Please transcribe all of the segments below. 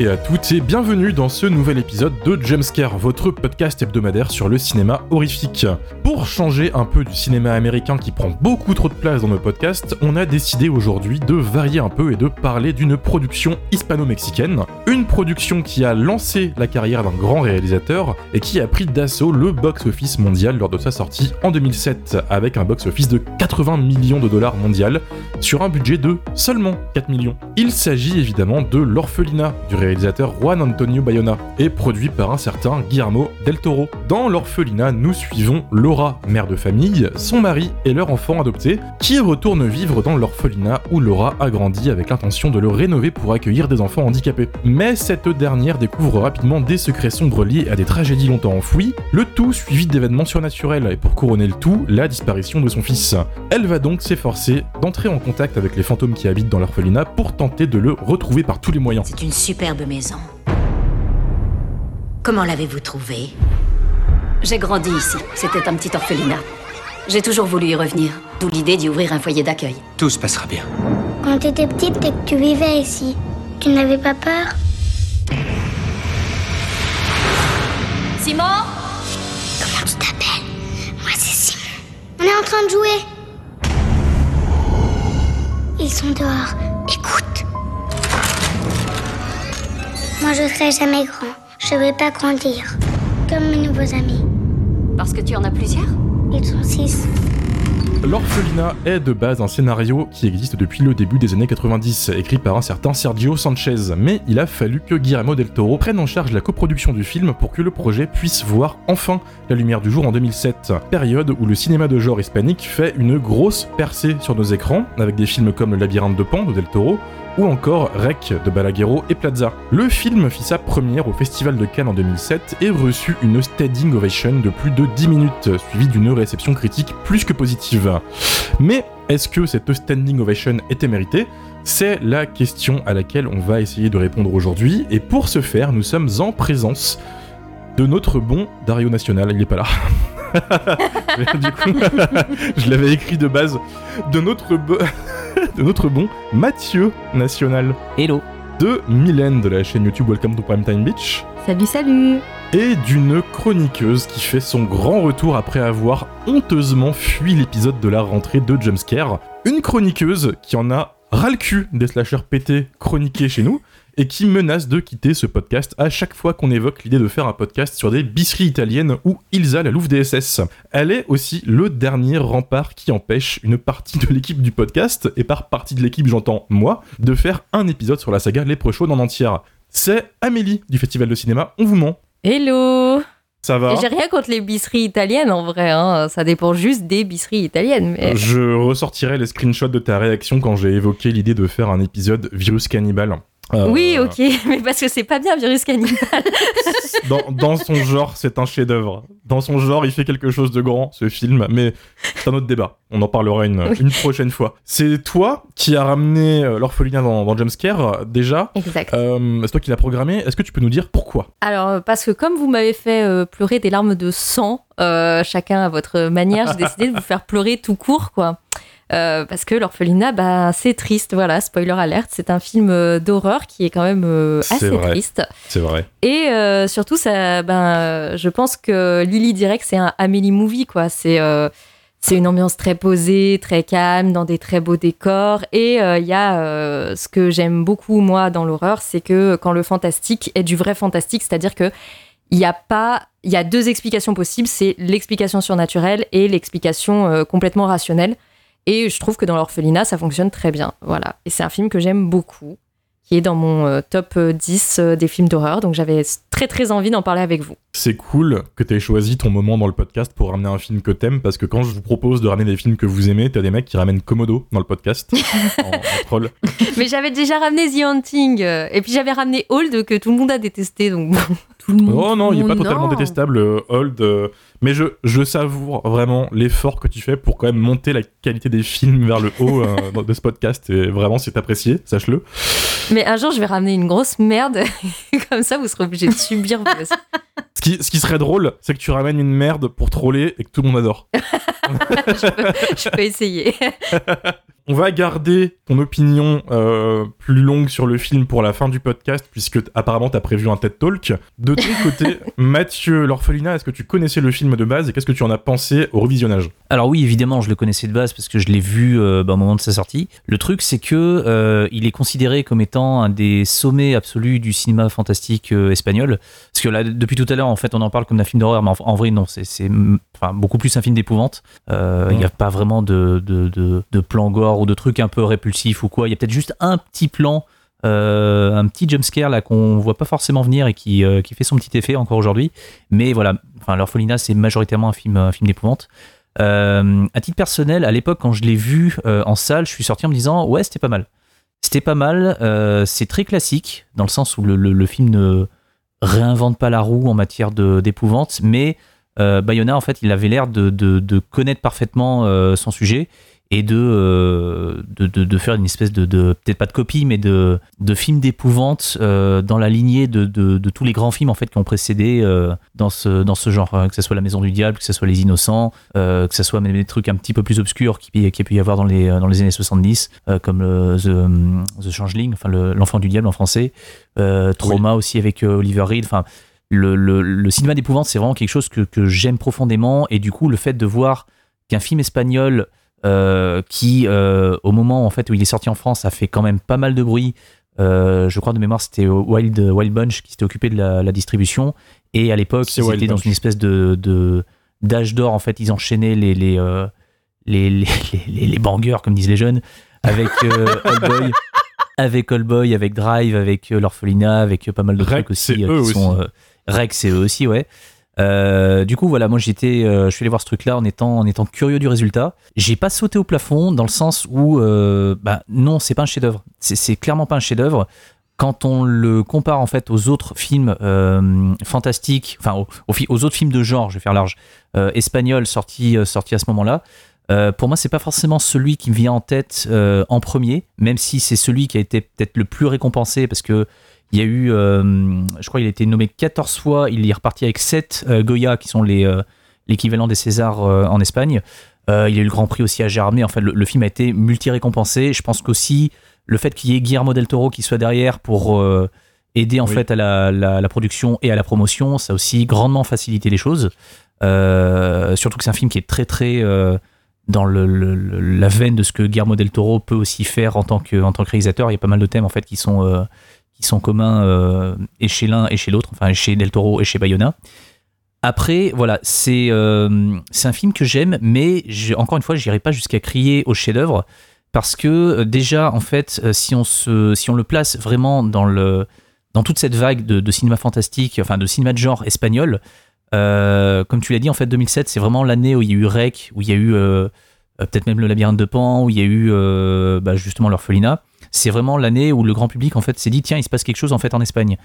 Et à toutes et bienvenue dans ce nouvel épisode de Jumpscare, votre podcast hebdomadaire sur le cinéma horrifique. Pour changer un peu du cinéma américain qui prend beaucoup trop de place dans nos podcasts, on a décidé aujourd'hui de varier un peu et de parler d'une production hispano-mexicaine. Une production qui a lancé la carrière d'un grand réalisateur et qui a pris d'assaut le box-office mondial lors de sa sortie en 2007 avec un box-office de 80 millions de dollars mondial sur un budget de seulement 4 millions. Il s'agit évidemment de L'orphelinat du réalisateur Juan Antonio Bayona et produit par un certain Guillermo del Toro. Dans L'orphelinat, nous suivons Laura, mère de famille, son mari et leur enfant adopté qui retournent vivre dans l'orphelinat où Laura a grandi avec l'intention de le rénover pour accueillir des enfants handicapés. Mais cette dernière découvre rapidement des secrets sombres liés à des tragédies longtemps enfouies, le tout suivi d'événements surnaturels et pour couronner le tout, la disparition de son fils. Elle va donc s'efforcer d'entrer en contact avec les fantômes qui habitent dans l'orphelinat pour tenter de le retrouver par tous les moyens. C'est une superbe maison. Comment l'avez-vous trouvée? J'ai grandi ici. C'était un petit orphelinat. J'ai toujours voulu y revenir, d'où l'idée d'y ouvrir un foyer d'accueil. Tout se passera bien. Quand t'étais petite et que tu vivais ici, tu n'avais pas peur? Simon? Comment tu t'appelles? Moi c'est Simon. On est en train de jouer. Ils sont dehors. Écoute. Moi je serai jamais grand. Je vais pas grandir. Comme mes nouveaux amis. Parce que tu en as plusieurs Ils sont six. L'orphelinat est de base un scénario qui existe depuis le début des années 90, écrit par un certain Sergio Sanchez, mais il a fallu que Guillermo del Toro prenne en charge la coproduction du film pour que le projet puisse voir enfin la lumière du jour en 2007, période où le cinéma de genre hispanique fait une grosse percée sur nos écrans, avec des films comme Le labyrinthe de Pan de Del Toro, ou encore Rec de Balaguerro et Plaza. Le film fit sa première au Festival de Cannes en 2007 et reçut une standing ovation de plus de 10 minutes, suivie d'une réception critique plus que positive. Mais est-ce que cette standing ovation était méritée? C'est la question à laquelle on va essayer de répondre aujourd'hui, et pour ce faire, nous sommes en présence de notre bon Dario National, il est pas là. du coup, je l'avais écrit de base, de notre, de notre bon Mathieu National, Hello. de Mylène de la chaîne YouTube Welcome to Primetime Beach, Salut, salut et d'une chroniqueuse qui fait son grand retour après avoir honteusement fui l'épisode de la rentrée de Jumpscare. Une chroniqueuse qui en a ras le cul des slashers pétés chroniqués chez nous et qui menace de quitter ce podcast à chaque fois qu'on évoque l'idée de faire un podcast sur des bisseries italiennes ou Ilsa la Louve DSS. Elle est aussi le dernier rempart qui empêche une partie de l'équipe du podcast, et par partie de l'équipe j'entends moi, de faire un épisode sur la saga Les Prochaunes en entière. C'est Amélie du Festival de Cinéma, on vous ment. Hello Ça va? J'ai rien contre les bisseries italiennes en vrai, hein. ça dépend juste des bisseries italiennes. Mais... Je ressortirai les screenshots de ta réaction quand j'ai évoqué l'idée de faire un épisode virus cannibale. Euh, Oui, ok, mais parce que c'est pas bien Virus Cannibal. Dans, dans son genre, c'est un chef-d'œuvre. Dans son genre, il fait quelque chose de grand, ce film, mais c'est un autre débat. On en parlera une, Oui. une prochaine fois. C'est toi qui as ramené euh, l'orphelinat dans, dans Jumpscare, euh, déjà. exact. Euh, c'est toi qui l'as programmé. Est-ce que tu peux nous dire pourquoi? Alors, parce que comme vous m'avez fait euh, pleurer des larmes de sang, chacun à votre manière, j'ai décidé de vous faire pleurer tout court, quoi. Euh, parce que l'orphelinat, bah, c'est triste, voilà, spoiler alerte, c'est un film euh, d'horreur qui est quand même euh, assez vrai. triste. C'est vrai. Et euh, surtout, ça, ben, je pense que Lily dirait que c'est un Amélie movie, quoi. C'est c'est une ambiance très posée, très calme, dans des très beaux décors. Et euh, il y a euh, ce que j'aime beaucoup, moi, dans l'horreur, c'est que quand le fantastique est du vrai fantastique, c'est-à-dire que il y a pas, il y a deux explications possibles, c'est l'explication surnaturelle et l'explication euh, complètement rationnelle. Et je trouve que dans l'orphelinat, ça fonctionne très bien. Voilà. Et c'est un film que j'aime beaucoup, qui est dans mon euh, top euh, 10 euh, des films d'horreur. Donc j'avais très très envie d'en parler avec vous. C'est cool que tu aies choisi ton moment dans le podcast pour ramener un film que t'aimes, parce que quand je vous propose de ramener des films que vous aimez, t'as des mecs qui ramènent Komodo dans le podcast en, en troll. Mais j'avais déjà ramené The Haunting. euh, Et puis j'avais ramené Old que tout le monde a détesté. Donc bon, tout le monde. Oh non, il est pas non. totalement détestable, euh, Hold. euh, mais je, je savoure vraiment l'effort que tu fais pour quand même monter la qualité des films vers le haut euh, de ce podcast. Et vraiment, c'est apprécié, sache-le. Mais un jour, je vais ramener une grosse merde. Comme ça, vous serez obligés de subir. Ce qui, ce qui serait drôle, c'est que tu ramènes une merde pour troller et que tout le monde adore. je, peux, je peux essayer. on va garder ton opinion euh, plus longue sur le film pour la fin du podcast, puisque apparemment t'as prévu un TED Talk. De ton côté, Mathieu, l'orphelinat, est-ce que tu connaissais le film de base et qu'est-ce que tu en as pensé au revisionnage? Alors oui, évidemment, je le connaissais de base parce que je l'ai vu euh, bah, au moment de sa sortie. Le truc, c'est que euh, il est considéré comme étant un des sommets absolus du cinéma fantastique euh, espagnol. Parce que là, depuis tout à l'heure, en fait, on en parle comme d'un film d'horreur, mais en, en vrai, non, c'est enfin, beaucoup plus un film d'épouvante. Il n'y a pas vraiment de, de, de, de plan gore ou de trucs un peu répulsifs ou quoi. Il y a peut-être juste un petit plan, euh, un petit jumpscare là qu'on voit pas forcément venir et qui, euh, qui fait son petit effet encore aujourd'hui. Mais voilà, enfin, l'orphelinat, c'est majoritairement un film, un film d'épouvante. Euh, à titre personnel, à l'époque, quand je l'ai vu euh, en salle, je suis sorti en me disant ouais, c'était pas mal. C'était pas mal. euh, c'est très classique dans le sens où le, film ne réinvente pas la roue en matière d'épouvante, mais Bayona, en fait, il avait l'air de, connaître parfaitement son sujet et de, euh, de, de- de faire une espèce de, de- peut-être pas de copie, mais de, de film d'épouvante euh, dans la lignée de, de- tous les grands films en fait qui ont précédé euh, dans, ce, dans ce genre, euh, que ce soit La Maison du Diable, que ce soit Les Innocents, euh, que ce soit même des trucs un petit peu plus obscurs qui, qui a pu y avoir dans les, dans les années 70, euh, comme le, The, The Changeling, enfin le- l'Enfant du Diable en français, Trauma aussi avec Oliver Reed, enfin le, le- le cinéma d'épouvante, c'est vraiment quelque chose que, que j'aime profondément. Et du coup, le fait de voir qu'un film espagnol euh, qui, euh, au moment en fait où il est sorti en France, a fait quand même pas mal de bruit. euh, je crois de mémoire, c'était Wild, Wild Bunch qui s'était occupé de la, la distribution. Et à l'époque, ils étaient dans une espèce de d'âge d'or. En fait, ils enchaînaient les les, les, les, les, les bangers, comme disent les jeunes, avec Old Boy. Avec Old Boy, avec Drive, avec l'orphelinat, avec pas mal de Rec, trucs aussi. qui sont, aussi. Rec, c'est eux aussi, ouais. Euh, du coup, voilà, moi j'étais, euh, je suis allé voir ce truc-là en étant, curieux du résultat. J'ai pas sauté au plafond dans le sens où, euh, bah non, c'est pas un chef-d'œuvre. C'est, clairement pas un chef-d'œuvre. Quand on le compare en fait aux autres films fantastiques, enfin aux, autres films de genre, je vais faire large, euh, sortis à ce moment-là, pour moi, c'est pas forcément celui qui me vient en tête en premier, même si c'est celui qui a été peut-être le plus récompensé parce que il y a eu, euh, je crois, il a été nommé 14 fois, il est reparti avec 7 euh, Goya qui sont les euh, l'équivalent des Césars en Espagne. Il a eu le Grand Prix aussi à Gérardmer. Enfin, le, le film a été multi-récompensé. Je pense qu'aussi le fait qu'il y ait Guillermo del Toro qui soit derrière pour aider en Oui. fait à la, la- la production et à la promotion, ça a aussi grandement facilité les choses. Surtout que c'est un film qui est très très dans le, le- le- la veine de ce que Guillermo del Toro peut aussi faire en tant que, en tant que réalisateur. Il y a pas mal de thèmes en fait qui sont, euh, qui sont communs euh, et chez l'un et chez l'autre, enfin chez del Toro et chez Bayona. Après, voilà, c'est euh, un film que j'aime, mais encore une fois, j'irai pas jusqu'à crier au chef-d'œuvre parce que euh, déjà, en fait, euh, si on se, si on le place vraiment dans le, dans toute cette vague de, cinéma fantastique, enfin de cinéma de genre espagnol, comme tu l'as dit, en fait, 2007, c'est vraiment l'année où il y a eu Rec, où il y a eu peut-être même le labyrinthe de Pan, où il y a eu bah, justement l'orphelinat. C'est vraiment l'année où le grand public en fait s'est dit tiens, il se passe quelque chose en fait en Espagne.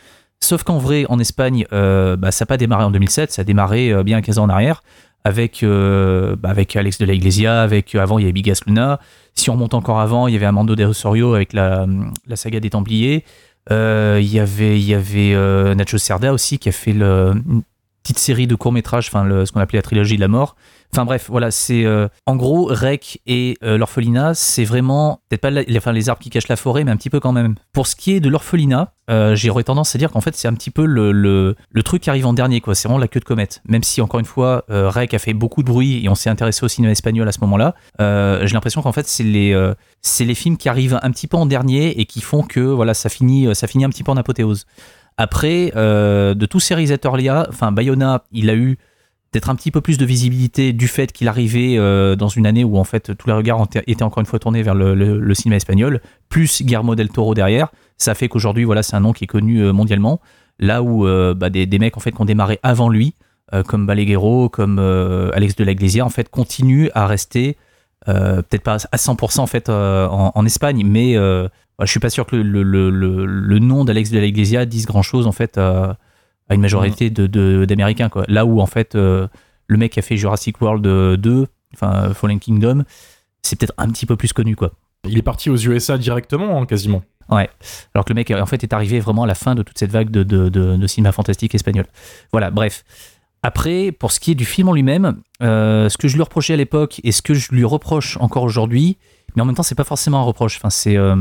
Sauf qu'en vrai, en Espagne, euh, bah, ça n'a pas démarré en 2007, ça a démarré euh, bien 15 ans en arrière avec, euh, bah, avec Alex de la Iglesia, avec avant il y avait Bigas Luna. Si on remonte encore avant, il y avait Amando de Osorio avec la, la saga des Templiers. Il y avait, il y avait Nacho Cerda aussi qui a fait le, une petite série de courts métrages, enfin ce qu'on appelait la trilogie de la mort. Enfin bref, voilà, c'est euh, en gros Rec et euh, l'orphelinat, c'est vraiment peut-être pas les, arbres qui cachent la forêt, mais un petit peu quand même. Pour ce qui est de l'orphelinat, euh, j'aurais tendance à dire qu'en fait c'est un petit peu le, truc qui arrive en dernier, quoi. C'est vraiment la queue de comète. Même si encore une fois, euh, Rec a fait beaucoup de bruit et on s'est intéressé au cinéma espagnol à ce moment-là, j'ai l'impression qu'en fait c'est les films qui arrivent un petit peu en dernier et qui font que voilà ça finit ça finit un petit peu en apothéose. Après, de tous ces réalisateurs-là, enfin Bayona, il a eu peut-être un petit peu plus de visibilité du fait qu'il arrivait euh, dans une année où en fait tous les regards étaient encore une fois tournés vers le, cinéma espagnol, plus Guillermo del Toro derrière. Ça fait qu'aujourd'hui, voilà, c'est un nom qui est connu euh, mondialement. Là où euh, bah, des, mecs en fait qui ont démarré avant lui, comme Balaguerro, comme Alex de la Iglesia, en fait, continuent à rester peut-être pas à 100% en fait en, Espagne, mais euh, je suis pas sûr que le, le- nom d'Alex de la Iglesia dise grand chose en fait à une majorité de- d'Américains quoi. Là où en fait euh, le mec qui a fait Jurassic World euh, 2, enfin Fallen Kingdom, c'est peut-être un petit peu plus connu quoi. Il est parti aux USA directement, hein, quasiment. Alors que le mec en fait est arrivé vraiment à la fin de toute cette vague de, de- de- de cinéma fantastique espagnol. Voilà, bref. Après, pour ce qui est du film en lui-même, euh, ce que je lui reprochais à l'époque et ce que je lui reproche encore aujourd'hui, mais en même temps, c'est pas forcément un reproche. Enfin, c'est, euh,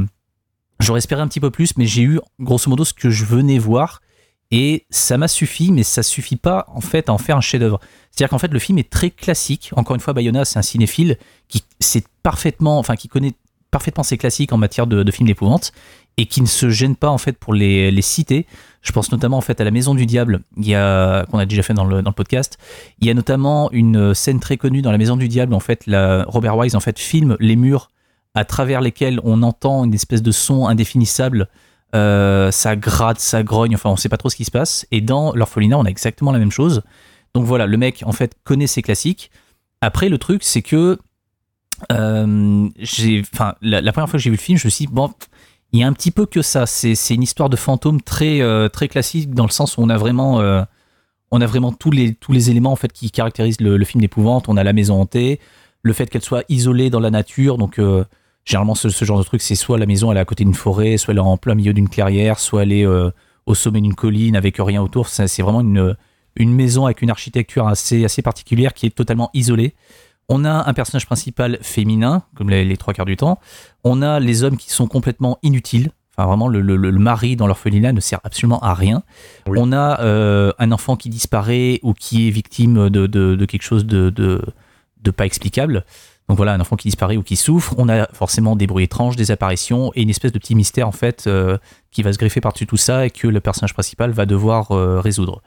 j'aurais espéré un petit peu plus, mais j'ai eu grosso modo ce que je venais voir et ça m'a suffi, mais ça suffit pas en fait à en faire un chef-d'œuvre. C'est-à-dire qu'en fait, le film est très classique. Encore une fois, Bayona, c'est un cinéphile qui sait parfaitement, enfin, qui connaît parfaitement ses classiques en matière de, de films d'épouvante et qui ne se gêne pas en fait pour les, citer. Je pense notamment en fait à la Maison du Diable, il y a qu'on a déjà fait dans le, podcast. Il y a notamment une scène très connue dans la Maison du Diable. En fait, Robert Wise en fait filme les murs à travers lesquels on entend une espèce de son indéfinissable. Euh, ça gratte, ça grogne. Enfin, on sait pas trop ce qui se passe. Et dans l'orphelinat, on a exactement la même chose. Donc voilà, le mec en fait connaît ses classiques. Après, le truc, c'est que euh, la, première fois que j'ai vu le film, je me suis dit, bon, il y a un petit peu que ça. C'est, une histoire de fantôme très, euh, très classique dans le sens où on a vraiment, on a vraiment tous les, tous les éléments en fait qui caractérisent le, le film d'épouvante. On a la maison hantée, le fait qu'elle soit isolée dans la nature. Donc, généralement, ce, ce genre de truc, c'est soit la maison elle est à côté d'une forêt, soit elle est en plein milieu d'une clairière, soit elle est euh, au sommet d'une colline avec rien autour. C'est vraiment une, une maison avec une architecture assez, assez particulière qui est totalement isolée. On a un personnage principal féminin, comme les, les trois quarts du temps. On a les hommes qui sont complètement inutiles. Enfin, vraiment, le, le- le mari dans l'orphelinat ne sert absolument à rien. Oui. On a euh, un enfant qui disparaît ou qui est victime de, de- de quelque chose de, de, de pas explicable. Donc voilà, un enfant qui disparaît ou qui souffre. On a forcément des bruits étranges, des apparitions et une espèce de petit mystère en fait euh, qui va se greffer par-dessus tout ça et que le personnage principal va devoir euh, résoudre.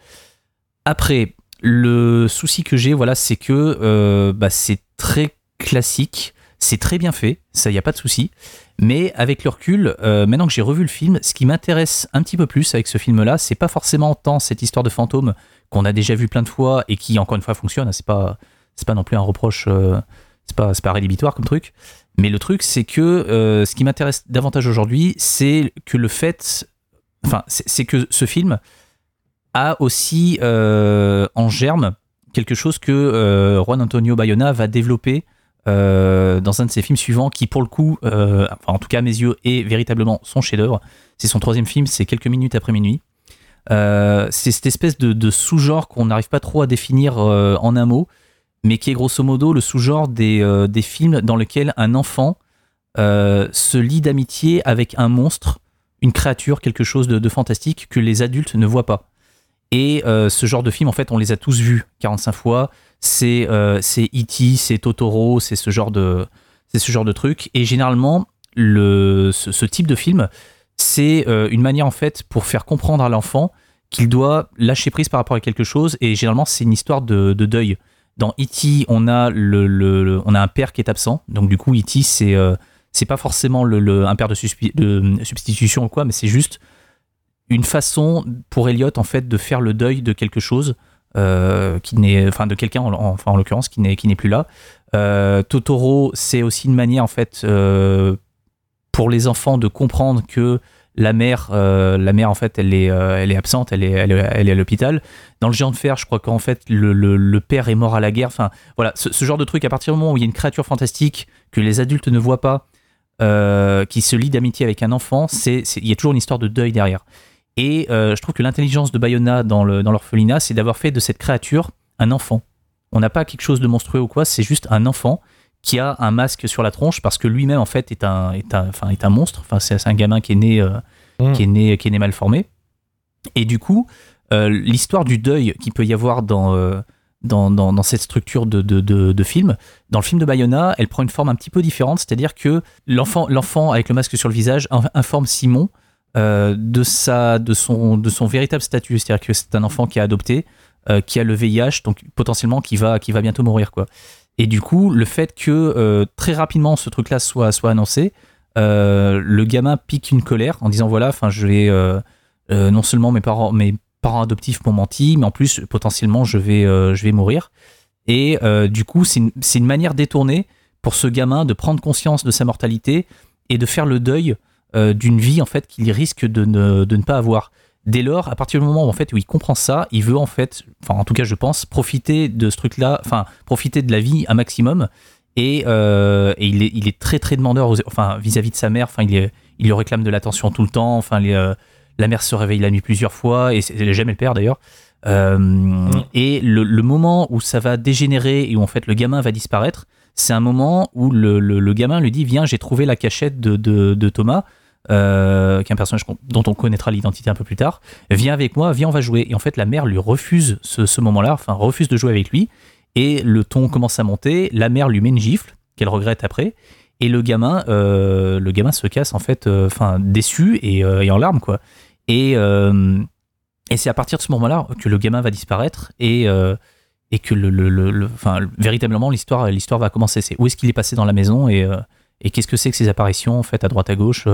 Après, le souci que j'ai, voilà, c'est que euh, bah, c'est très classique, c'est très bien fait, ça y a pas de souci. Mais avec le recul, maintenant que j'ai revu le film, ce qui m'intéresse un petit peu plus avec ce film-là, c'est pas forcément tant cette histoire de fantôme qu'on a déjà vu plein de fois et qui encore une fois fonctionne. hein, C'est pas, c'est pas non plus un reproche, c'est pas, pas rédhibitoire comme truc. Mais le truc, c'est que euh, ce qui m'intéresse davantage aujourd'hui, c'est que le fait, enfin, c'est que ce film a aussi euh, en germe quelque chose que euh, Juan Antonio Bayona va développer dans un de ses films suivants, qui pour le coup, en tout cas à mes yeux, est véritablement son chef-d'œuvre. C'est son troisième film, c'est quelques minutes après minuit. C'est cette espèce de, sous-genre qu'on n'arrive pas trop à définir en un mot, mais qui est grosso modo le sous-genre des, euh, des films dans lesquels un enfant euh, se lie d'amitié avec un monstre, une créature, quelque chose de, fantastique que les adultes ne voient pas. Et euh, ce genre de film, en fait, on les a tous vus 45 fois. C'est c'est E.T., c'est Totoro, c'est ce genre de c'est ce genre de truc. Et généralement, le, ce, type de film, c'est une manière en fait pour faire comprendre à l'enfant qu'il doit lâcher prise par rapport à quelque chose. Et généralement, c'est une histoire de deuil. Dans E.T., on a le, le- on a un père qui est absent. Donc du coup, E.T. c'est euh, c'est pas forcément le, un père de, de substitution ou quoi, mais c'est juste une façon pour Elliot en fait de faire le deuil de quelque chose euh, qui n'est, enfin de quelqu'un en, en- l'occurrence qui n'est qui n'est plus là. Euh, Totoro, c'est aussi une manière en fait euh, pour les enfants de comprendre que la mère, euh, la mère en fait, elle est, euh, elle est absente, elle est, elle est, elle est à l'hôpital. Dans le géant de fer, je crois qu'en fait le, le- père est mort à la guerre. Enfin voilà, ce, genre de truc. À partir du moment où il y a une créature fantastique que les adultes ne voient pas, euh, qui se lie d'amitié avec un enfant, c'est, il y a toujours une histoire de deuil derrière. Et je trouve que l'intelligence de Bayona dans, le, dans l'orphelinat, c'est d'avoir fait de cette créature un enfant. On n'a pas quelque chose de monstrueux ou quoi, c'est juste un enfant qui a un masque sur la tronche parce que lui-même en fait est un, est un, enfin, est un monstre. Enfin, c'est, un gamin qui est né, euh, Mm. qui est né, qui est né mal formé. Et du coup, euh, l'histoire du deuil qu'il peut y avoir dans, euh, dans, dans, dans cette structure de, de, de, de film, dans le film de Bayona, elle prend une forme un petit peu différente, c'est-à-dire que l'enfant, l'enfant avec le masque sur le visage in- informe Simon euh, de, sa, de, son, de son véritable statut, c'est-à-dire que c'est un enfant qui a adopté, euh, qui a le VIH, donc potentiellement qui va, qui va bientôt mourir. quoi. Et du coup, le fait que euh, très rapidement ce truc-là soit, soit annoncé, euh, le gamin pique une colère en disant voilà, enfin, je vais euh, non seulement mes parents, adoptifs m'ont menti, mais en plus potentiellement je vais, mourir. Et du coup, c'est une, manière détournée pour ce gamin de prendre conscience de sa mortalité et de faire le deuil d'une vie en fait qu'il risque de ne pas avoir. Dès lors, à partir du moment où, en fait, où il comprend ça, il veut en fait, enfin en tout cas je pense, profiter de ce truc-là, enfin profiter de la vie un maximum. Et, euh, et il, est, il est très très demandeur, aux- enfin vis-à-vis de sa mère, enfin il, est- il lui réclame de l'attention tout le temps, enfin les, euh, la mère se réveille la nuit plusieurs fois. Et c'est jamais le père d'ailleurs. Euh, Et le, le moment où ça va dégénérer et où en fait le gamin va disparaître, c'est un moment où le, le- le gamin lui dit Viens, j'ai trouvé la cachette de, de- de Thomas, euh, qui est un personnage dont on connaîtra l'identité un peu plus tard. Viens avec moi, viens, on va jouer. Et en fait, la mère lui refuse ce, moment-là, enfin, refuse de jouer avec lui. Et le ton commence à monter. La mère lui met une gifle, qu'elle regrette après. Et le gamin, euh, le gamin se casse en fait, euh, enfin déçu et, en larmes quoi. Et, c'est à partir de ce moment-là que le gamin va disparaître et que le, véritablement l'histoire l'histoire va commencer. C'est où est-ce qu'il est passé dans la maison et qu'est-ce que c'est que ces apparitions en fait à droite à gauche.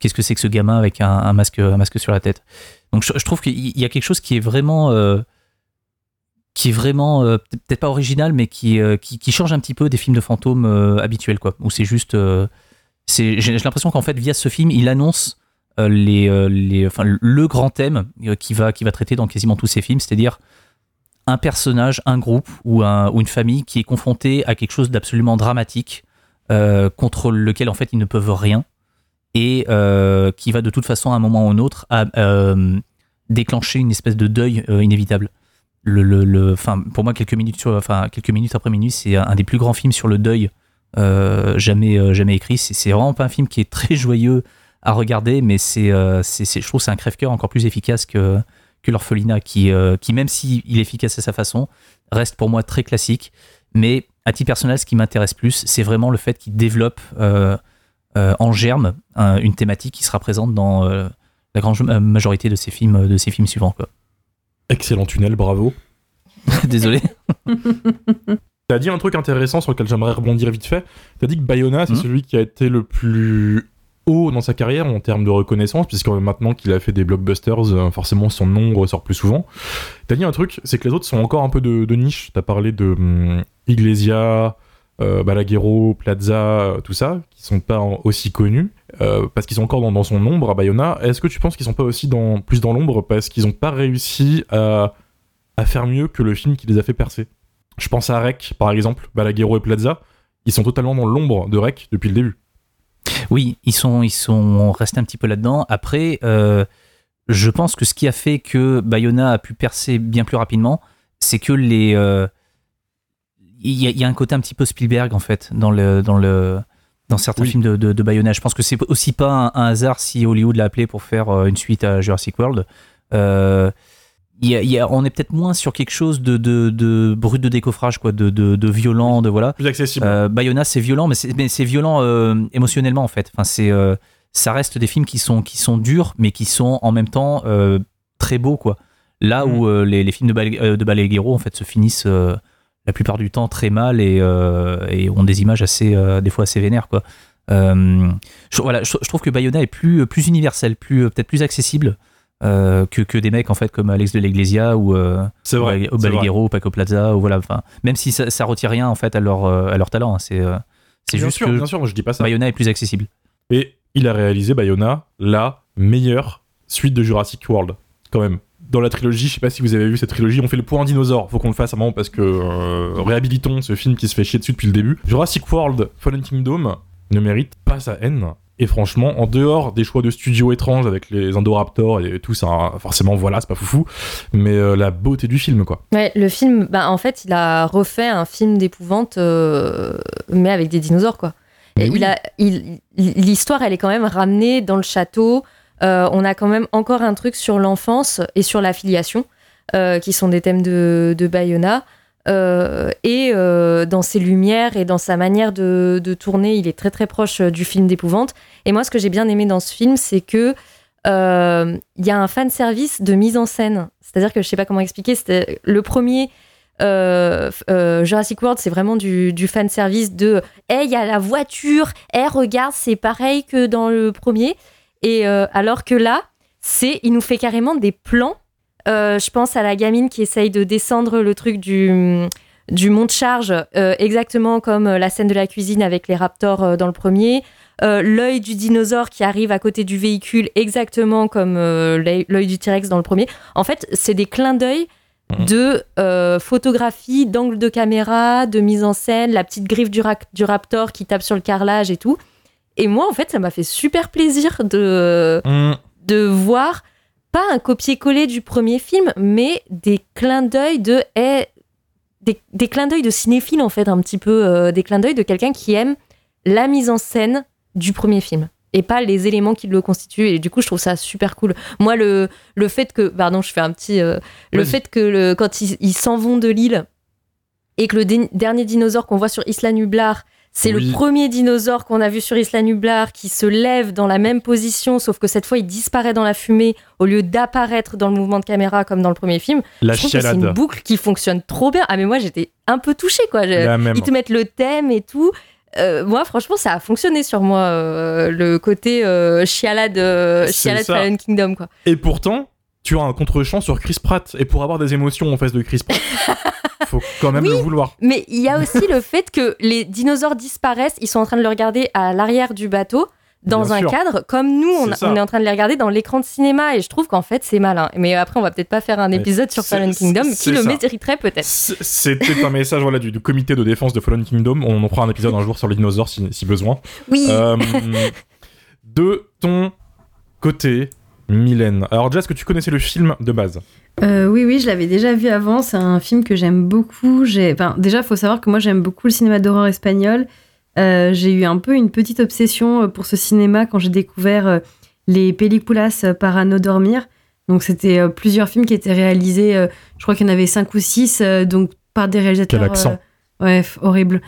Qu'est-ce que c'est que ce gamin avec un, masque sur la tête. Donc je, trouve qu'il y a quelque chose qui est vraiment euh, qui est vraiment euh, peut-être pas original mais qui, euh, qui qui change un petit peu des films de fantômes habituels quoi où c'est juste j'ai l'impression qu'en fait via ce film il annonce les, les enfin le grand thème qui va qui va traiter dans quasiment tous ses films c'est-à-dire un personnage un groupe ou un ou une famille qui est confronté à quelque chose d'absolument dramatique contre lequel en fait ils ne peuvent rien et euh, qui va de toute façon à un moment ou un autre euh, déclencher une espèce de deuil euh, inévitable le, le, le- enfin, pour moi, quelques minutes, sur, enfin, quelques minutes après minuit, c'est un des plus grands films sur le deuil jamais, jamais écrit. C'est vraiment pas un film qui est très joyeux à regarder, mais c'est, je trouve c'est un crève-cœur encore plus efficace que, que l'orphelinat, qui, qui même s'il est efficace à sa façon, reste pour moi très classique. Mais à titre personnel, ce qui m'intéresse plus, c'est vraiment le fait qu'il développe en germe un- une thématique qui sera présente dans euh, la grande majorité de ses films, de ses films suivants. Quoi. Excellent tunnel, bravo. Désolé. T'as dit un truc intéressant sur lequel j'aimerais rebondir vite fait. T'as dit que Bayona, c'est Mhm. celui qui a été le plus haut dans sa carrière en termes de reconnaissance, puisque maintenant qu'il a fait des blockbusters, euh, forcément son nom ressort plus souvent. T'as dit un truc, c'est que les autres sont encore un peu de, de niche. T'as parlé de hum, Iglesia, euh, Balaguerro, Plaza, euh, tout ça, qui sont pas aussi connus, euh, parce qu'ils sont encore dans, dans son ombre à Bayona. Est-ce que tu penses qu'ils sont pas aussi dans, plus dans l'ombre parce qu'ils ont pas réussi à, faire mieux que le film qui les a fait percer? Je pense à Rec, par exemple, Balaguerro et Plaza. Ils sont totalement dans l'ombre de Rec depuis le début. Oui, ils sont, ils sont restés un petit peu là-dedans. Après, euh, je pense que ce qui a fait que Bayona a pu percer bien plus rapidement, c'est que les. Il y, a- il y a un côté un petit peu Spielberg, en fait, dans, le, dans, le, dans certains Oui. films de, de, de Bayona. Je pense que c'est aussi pas un, un hasard si Hollywood l'a appelé pour faire euh, une suite à Jurassic World. Euh, y a- il y a- on est peut-être moins sur quelque chose de, de, de brut de décoffrage, quoi, de, violent, de voilà. Plus accessible. Euh, Bayona, c'est violent, mais c'est, mais c'est violent euh, émotionnellement en fait. Enfin, c'est, euh, ça reste des films qui sont, qui sont durs, mais qui sont en même temps très beaux, quoi. Là Mm. où les, les films de, Bal- de Balaguerro en fait se finissent la plupart du temps très mal et, euh, et ont des images assez, euh, des fois assez vénères, quoi. Euh, je, voilà, je, je trouve que Bayona est plus, plus universel, plus, peut-être plus accessible. euh, que, que des mecs en fait comme Alex de l'Eglesia ou, euh, vrai. ou. Balaguerro, Paco Plaza, ou voilà. Enfin, même si ça, ça retire rien en fait à leur, à leur talent, hein, c'est c'est Bien juste sûr, que bien sûr, je dis pas ça. Bayona est plus accessible. Et il a réalisé Bayona, la meilleure suite de Jurassic World, quand même. Dans la trilogie, je sais pas si vous avez vu cette trilogie, on fait le point dinosaure, faut qu'on le fasse à un moment parce que euh, réhabilitons ce film qui se fait chier dessus depuis le début. Jurassic World Fallen Kingdom ne mérite pas sa haine. Et franchement, en dehors des choix de studio étranges avec les Indoraptors et tout ça, forcément, voilà, c'est pas foufou, mais euh, la beauté du film, quoi. Ouais, le film, bah, en fait, il a refait un film d'épouvante, euh, mais avec des dinosaures, quoi. Et oui. il a, il- l'histoire, elle est quand même ramenée dans le château. Euh, on a quand même encore un truc sur l'enfance et sur la filiation, euh, qui sont des thèmes de, Bayona. Euh, et dans ses lumières et dans sa manière de, tourner, il est très très proche du film d'épouvante. Et moi, ce que j'ai bien aimé dans ce film, c'est que il y a un fan service de mise en scène. C'est-à-dire que je sais pas comment expliquer. C'était le premier. Jurassic World, c'est vraiment du, du fan service de Hey, il y a la voiture, hey, regarde, c'est pareil que dans le premier. Et euh, alors que là, c'est il nous fait carrément des plans. Euh, je pense à la gamine qui essaye de descendre le truc du, du mont de charge, euh, exactement comme euh, la scène de la cuisine avec les raptors euh, dans le premier. Euh, l'œil du dinosaure qui arrive à côté du véhicule, exactement comme l'œil du T-Rex dans le premier. En fait, c'est des clins d'œil Mhm. de euh, photographie, d'angle de caméra, de mise en scène, la petite griffe du, du raptor qui tape sur le carrelage et tout. Et moi, en fait, ça m'a fait super plaisir de, Hum, de voir pas un copier-coller du premier film, mais des clins d'œil de eh, des, des clins d'œil de cinéphile en fait, un petit peu euh, des clins d'œil de quelqu'un qui aime la mise en scène du premier film et pas les éléments qui le constituent. Et du coup je trouve ça super cool. Moi le, le fait que pardon je fais un petit euh, le fait que le, quand ils s'en vont de l'île et que le dernier dinosaure qu'on voit sur Isla Nublar c'est Oui. le premier dinosaure qu'on a vu sur Isla Nublar qui se lève dans la même position, sauf que cette fois il disparaît dans la fumée au lieu d'apparaître dans le mouvement de caméra comme dans le premier film. La je c'est une boucle qui fonctionne trop bien. Ah mais moi j'étais un peu touchée quoi. Je- ils te mettent le thème et tout. Euh, moi, franchement, ça a fonctionné sur moi, euh, le côté euh, chialade, euh, chialade. Fallen Kingdom, quoi. Et pourtant, tu as un contre-champ sur Chris Pratt. Et pour avoir des émotions en face de Chris Pratt, faut quand même Oui. le vouloir. Mais il y a aussi le fait que les dinosaures disparaissent, ils sont en train de le regarder à l'arrière du bateau, dans Bien un sûr. cadre, comme nous, on, est en train de les regarder dans l'écran de cinéma, et je trouve qu'en fait, c'est malin. Mais après, on va peut-être pas faire un épisode sur Fallen Kingdom, qui le ça. mériterait peut-être. C'était un message voilà, du, du comité de défense de Fallen Kingdom. On en fera un épisode un jour sur les dinosaures si, si besoin. Oui, Euh, de ton côté, Mylène. Alors, déjà, est-ce que tu connaissais le film de base? Euh, oui, oui, je l'avais déjà vu avant. C'est un film que j'aime beaucoup. J'ai, enfin, déjà, faut savoir que moi, j'aime beaucoup le cinéma d'horreur espagnol. Euh, j'ai eu un peu une petite obsession euh, pour ce cinéma quand j'ai découvert les películas para no dormir. Donc, c'était plusieurs films qui étaient réalisés. je crois qu'il y en avait cinq ou six, donc par des réalisateurs. Quel accent. euh, ouais, horrible.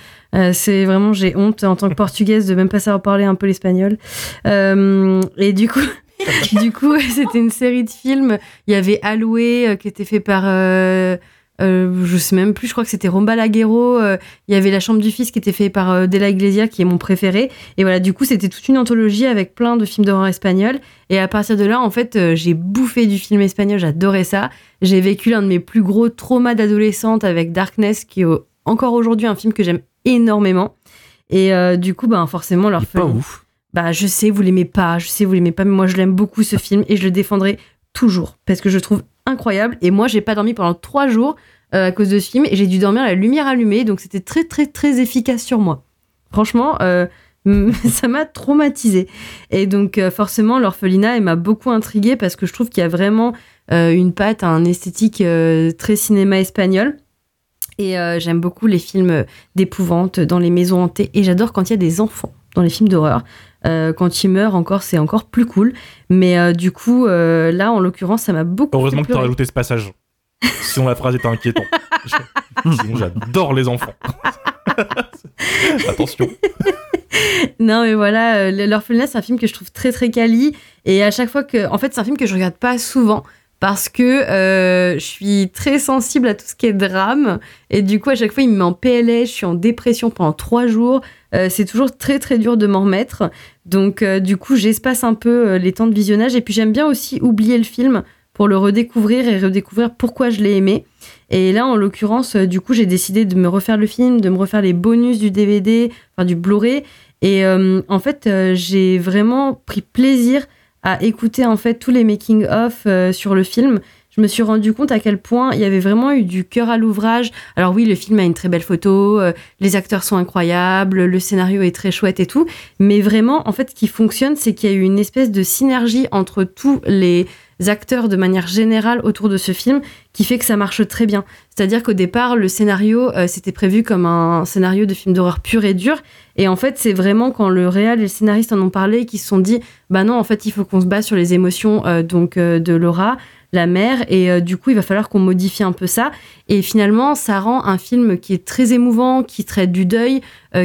C'est vraiment, j'ai honte en tant que portugaise de même pas savoir parler un peu l'espagnol. Et du coup, du coup, c'était une série de films. Il y avait Alloué euh, qui était fait par, euh, euh, je sais même plus, je crois que c'était Romba Laguero. euh, il y avait La Chambre du Fils qui était fait par euh, De la Iglesia qui est mon préféré. Et voilà, du coup, c'était toute une anthologie avec plein de films d'horreur espagnol. Et à partir de là, en fait, j'ai bouffé du film espagnol, j'adorais ça. J'ai vécu l'un de mes plus gros traumas d'adolescente avec Darkness, qui est encore aujourd'hui un film que j'aime énormément. Et du coup, ben, forcément, leur pas ouf. Bah, je sais, vous l'aimez pas, je sais, vous l'aimez pas, mais moi, je l'aime beaucoup, ce film, et je le défendrai toujours, parce que je le trouve incroyable. Et moi, j'ai pas dormi pendant trois jours euh, à cause de ce film, et j'ai dû dormir la lumière allumée, donc c'était très, très, très efficace sur moi. Franchement, euh, ça m'a traumatisée. Et donc, euh, forcément, l'orphelinat, elle m'a beaucoup intriguée, parce que je trouve qu'il y a vraiment une patte, un esthétique très cinéma espagnol. Et j'aime beaucoup les films d'épouvante dans les maisons hantées, et j'adore quand il y a des enfants dans les films d'horreur. Euh, quand il meurt encore, c'est encore plus cool. Mais euh, du coup, euh, là, en l'occurrence, ça m'a beaucoup Heureusement que tu as rajouté ce passage. Sinon, la phrase était inquiétante. Sinon, j'adore les enfants. Attention. Non, mais voilà, L'Orphelinat, c'est un film que je trouve très, très quali. Et à chaque fois que. En fait, c'est un film que je regarde pas souvent parce que euh, je suis très sensible à tout ce qui est drame. Et du coup, à chaque fois, il me met en PLS, je suis en dépression pendant trois jours. Euh, c'est toujours très, très dur de m'en remettre. Donc, euh, du coup, j'espace un peu les temps de visionnage. Et puis, j'aime bien aussi oublier le film pour le redécouvrir et redécouvrir pourquoi je l'ai aimé. Et là, en l'occurrence, du coup, j'ai décidé de me refaire le film, de me refaire les bonus du DVD, enfin du Blu-ray. Et en fait, j'ai vraiment pris plaisir à écouter en fait tous les making of euh, sur le film. Je me suis rendu compte à quel point il y avait vraiment eu du cœur à l'ouvrage. Alors oui, le film a une très belle photo, euh, les acteurs sont incroyables, le scénario est très chouette et tout, mais vraiment en fait ce qui fonctionne, c'est qu'il y a eu une espèce de synergie entre tous les acteurs de manière générale autour de ce film qui fait que ça marche très bien. C'est-à-dire qu'au départ, le scénario, euh, c'était prévu comme un scénario de film d'horreur pur et dur. Et en fait, c'est vraiment quand le réal et le scénariste en ont parlé qu'ils se sont dit, bah non, en fait, il faut qu'on se base sur les émotions euh, donc euh, de Laura, la mère, et euh, du coup, il va falloir qu'on modifie un peu ça. Et finalement, ça rend un film qui est très émouvant, qui traite du deuil,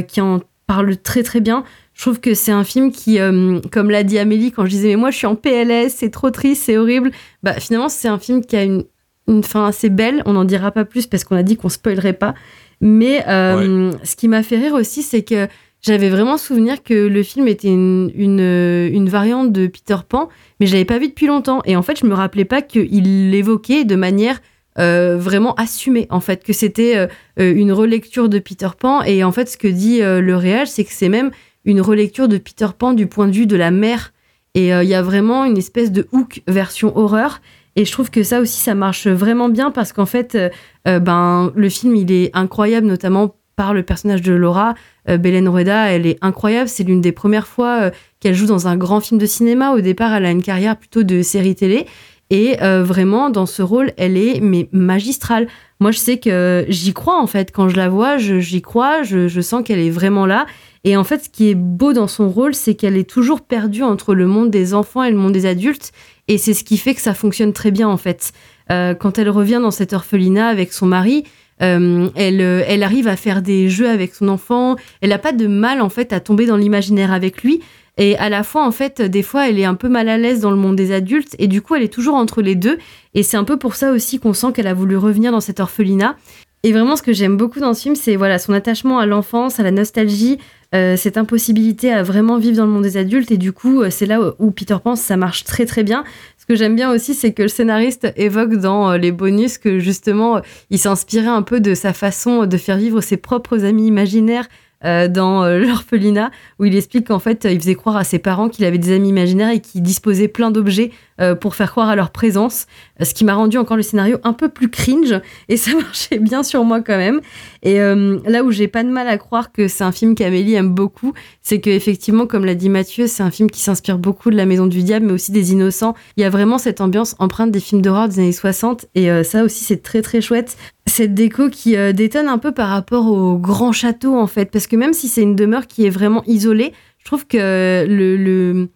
qui en parle très très bien. Je trouve que c'est un film qui, euh, comme l'a dit Amélie quand je disais, mais moi je suis en PLS, c'est trop triste, c'est horrible. Bah finalement, c'est un film qui a une, une fin assez belle. On n'en dira pas plus parce qu'on a dit qu'on spoilerait pas. Mais euh, ce qui m'a fait rire aussi, c'est que j'avais vraiment souvenir que le film était une, une, une variante de Peter Pan, mais je l'avais pas vu depuis longtemps. Et en fait, je me rappelais pas qu'il l'évoquait de manière euh, vraiment assumée, en fait, que c'était euh, euh, une relecture de Peter Pan. Et en fait, ce que dit euh, le réel, c'est que c'est même une relecture de Peter Pan du point de vue de la mère. Et euh, il y a vraiment une espèce de hook version horreur. Et je trouve que ça aussi, ça marche vraiment bien parce qu'en fait, euh, euh, ben, le film, il est incroyable, notamment par le personnage de Laura. Euh, Belen Rueda, elle est incroyable. C'est l'une des premières fois qu'elle joue dans un grand film de cinéma. Au départ, elle a une carrière plutôt de série télé. Et vraiment, dans ce rôle, elle est mais magistrale. Moi, je sais que j'y crois en fait. Quand je la vois, j'y crois. Je, je sens qu'elle est vraiment là. Et en fait, ce qui est beau dans son rôle, c'est qu'elle est toujours perdue entre le monde des enfants et le monde des adultes. Et c'est ce qui fait que ça fonctionne très bien en fait. Euh, quand elle revient dans cette orphelinat avec son mari, euh, elle, euh, elle arrive à faire des jeux avec son enfant. Elle n'a pas de mal en fait à tomber dans l'imaginaire avec lui. Et à la fois, en fait, des fois, elle est un peu mal à l'aise dans le monde des adultes. Et du coup, elle est toujours entre les deux. Et c'est un peu pour ça aussi qu'on sent qu'elle a voulu revenir dans cet orphelinat. Et vraiment, ce que j'aime beaucoup dans ce film, c'est voilà son attachement à l'enfance, à la nostalgie, euh, cette impossibilité à vraiment vivre dans le monde des adultes. Et du coup, euh, c'est là où- Peter Pan, ça marche très très bien. Ce que j'aime bien aussi, c'est que le scénariste évoque dans euh, les bonus que justement, il s'inspirait un peu de sa façon de faire vivre ses propres amis imaginaires euh, dans euh, l'orphelinat, où il explique qu'en fait, il faisait croire à ses parents qu'il avait des amis imaginaires et qu'il disposait plein d'objets euh, pour faire croire à leur présence, ce qui m'a rendu encore le scénario un peu plus cringe, et ça marchait bien sur moi quand même. Et là où j'ai pas de mal à croire que c'est un film qu'Amélie aime beaucoup, c'est que effectivement, comme l'a dit Mathieu, c'est un film qui s'inspire beaucoup de La Maison du Diable, mais aussi des Innocents. Il y a vraiment cette ambiance empreinte des films d'horreur des années 60, et ça aussi c'est très très chouette. Cette déco qui euh, détonne un peu par rapport au grand château en fait, parce que même si c'est une demeure qui est vraiment isolée, je trouve que le, le